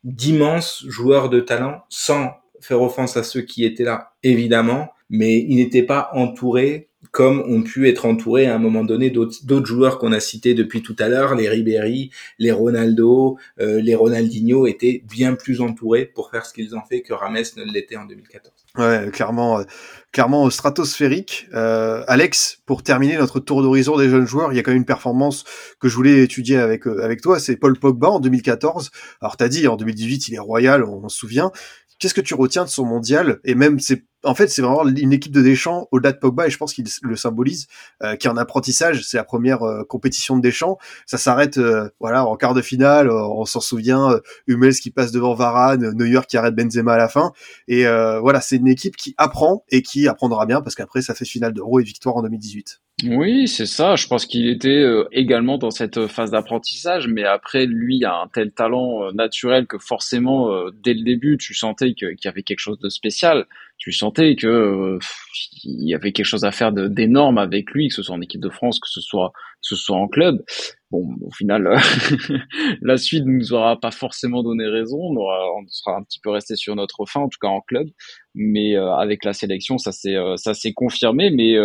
d'immenses joueurs de talent, sans faire offense à ceux qui étaient là, évidemment, mais ils n'étaient pas entourés comme ont pu être entourés à un moment donné d'autres joueurs qu'on a cités depuis tout à l'heure, les Ribéry, les Ronaldo, euh, les Ronaldinho étaient bien plus entourés pour faire ce qu'ils ont fait que Rames ne l'était en 2014. Ouais, clairement, euh, clairement stratosphérique. Euh, Alex, pour terminer notre tour d'horizon des jeunes joueurs, il y a quand même une performance que je voulais étudier avec avec toi, c'est Paul Pogba en 2014. Alors t'as dit en 2018 il est royal, on, se souvient. Qu'est-ce que tu retiens de son mondial? Et même c'est en fait, c'est vraiment une équipe de Deschamps au-delà de Pogba et je pense qu'il le symbolise, euh, qui est en apprentissage. C'est la première euh, compétition de Deschamps. Ça s'arrête, euh, voilà, en quart de finale. on s'en souvient, Hummels qui passe devant Varane, Neuer qui arrête Benzema à la fin. Et voilà, c'est une équipe qui apprend et qui apprendra bien parce qu'après, ça fait finale d'Euro et victoire en 2018. Oui, c'est ça. Je pense qu'il était également dans cette phase d'apprentissage, mais après, lui a un tel talent naturel que forcément, dès le début, tu sentais qu'il y avait quelque chose de spécial tu sentais que euh, y avait quelque chose à faire d'énorme avec lui, que ce soit en équipe de France, que ce soit que ce soit en club. Bon, au final, *laughs* la suite nous aura pas forcément donné raison. On, aura, on sera un petit peu resté sur notre fin, en tout cas en club. Mais euh, avec la sélection, ça s'est euh, ça s'est confirmé. Mais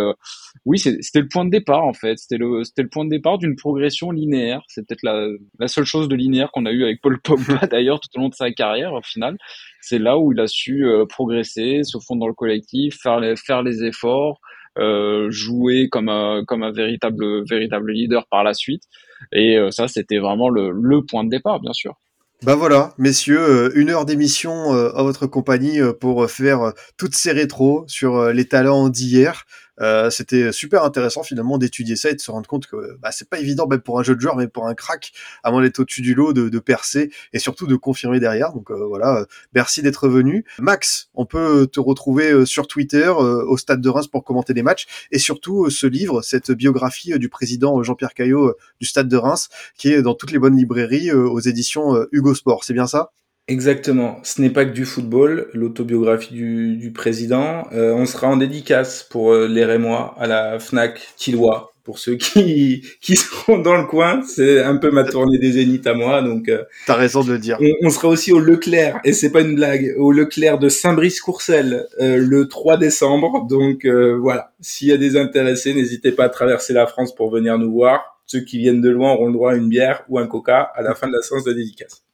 oui, c'était le point de départ en fait. C'était le c'était le point de départ d'une progression linéaire. C'est peut-être la, la seule chose de linéaire qu'on a eu avec Paul Pogba *laughs* d'ailleurs tout au long de sa carrière. Au final, c'est là où il a su progresser, se fondre dans le collectif, faire les faire les efforts, euh, jouer comme un, comme un véritable, véritable leader par la suite. Et euh, ça, c'était vraiment le, point de départ, bien sûr. Bah voilà, messieurs, euh, une heure d'émission à votre compagnie pour faire toutes ces rétros sur les talents d'hier. Euh, c'était super intéressant finalement d'étudier ça et de se rendre compte que bah, c'est pas évident même pour un jeu de joueur, mais pour un crack, à moins d'être au-dessus du lot, de, de, percer et surtout de confirmer derrière. Donc euh, voilà, merci d'être venu. Max, on peut te retrouver sur Twitter, au Stade de Reims pour commenter des matchs et surtout ce livre, cette biographie du président Jean-Pierre Caillot du Stade de Reims, qui est dans toutes les bonnes librairies aux éditions Hugo Sport. C'est bien ça? Exactement. Ce n'est pas que du football, l'autobiographie du, du, président. Euh, on sera en dédicace pour euh, les Rémois à la Fnac Tillois. Pour ceux qui, *laughs* qui seront dans le coin, c'est un peu ma tournée des Zéniths à moi. Donc, euh, t'as raison de le dire. On, on, sera aussi au Leclerc, et c'est pas une blague, au Leclerc de Saint-Brice-Courcelles euh, le 3 décembre. Donc euh, voilà, s'il y a des intéressés, n'hésitez pas à traverser la France pour venir nous voir. Ceux qui viennent de loin auront le droit à une bière ou un coca à la fin de la séance de dédicace.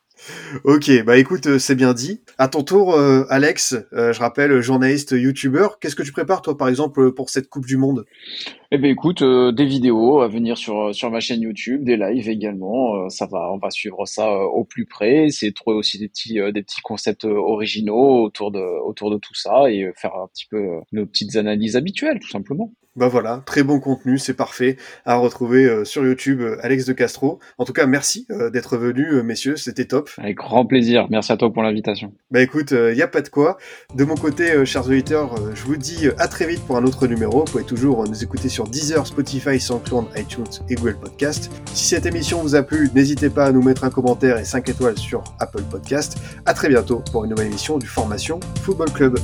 Ok, bah écoute, euh, c'est bien dit. À ton tour, euh, Alex, euh, je rappelle, journaliste, youtubeur, qu'est-ce que tu prépares toi, par exemple, pour cette Coupe du Monde? Eh ben écoute, des vidéos à venir sur sur ma chaîne YouTube, des lives également. ça va, on va suivre ça au plus près. C'est trouver aussi des petits des petits concepts originaux autour de autour de tout ça et faire un petit peu nos petites analyses habituelles, tout simplement. Bah voilà, très bon contenu, c'est parfait à retrouver euh, sur YouTube euh, Alex de Castro. En tout cas, merci euh, d'être venu messieurs, c'était top. Avec grand plaisir. Merci à toi pour l'invitation. Bah écoute, il y a pas de quoi. De mon côté, chers auditeurs, je vous dis à très vite pour un autre numéro. Vous pouvez toujours nous écouter sur Deezer, Spotify, SoundCloud, iTunes et Google Podcast. Si cette émission vous a plu, n'hésitez pas à nous mettre un commentaire et 5 étoiles sur Apple Podcast. À très bientôt pour une nouvelle émission du Formation Football Club.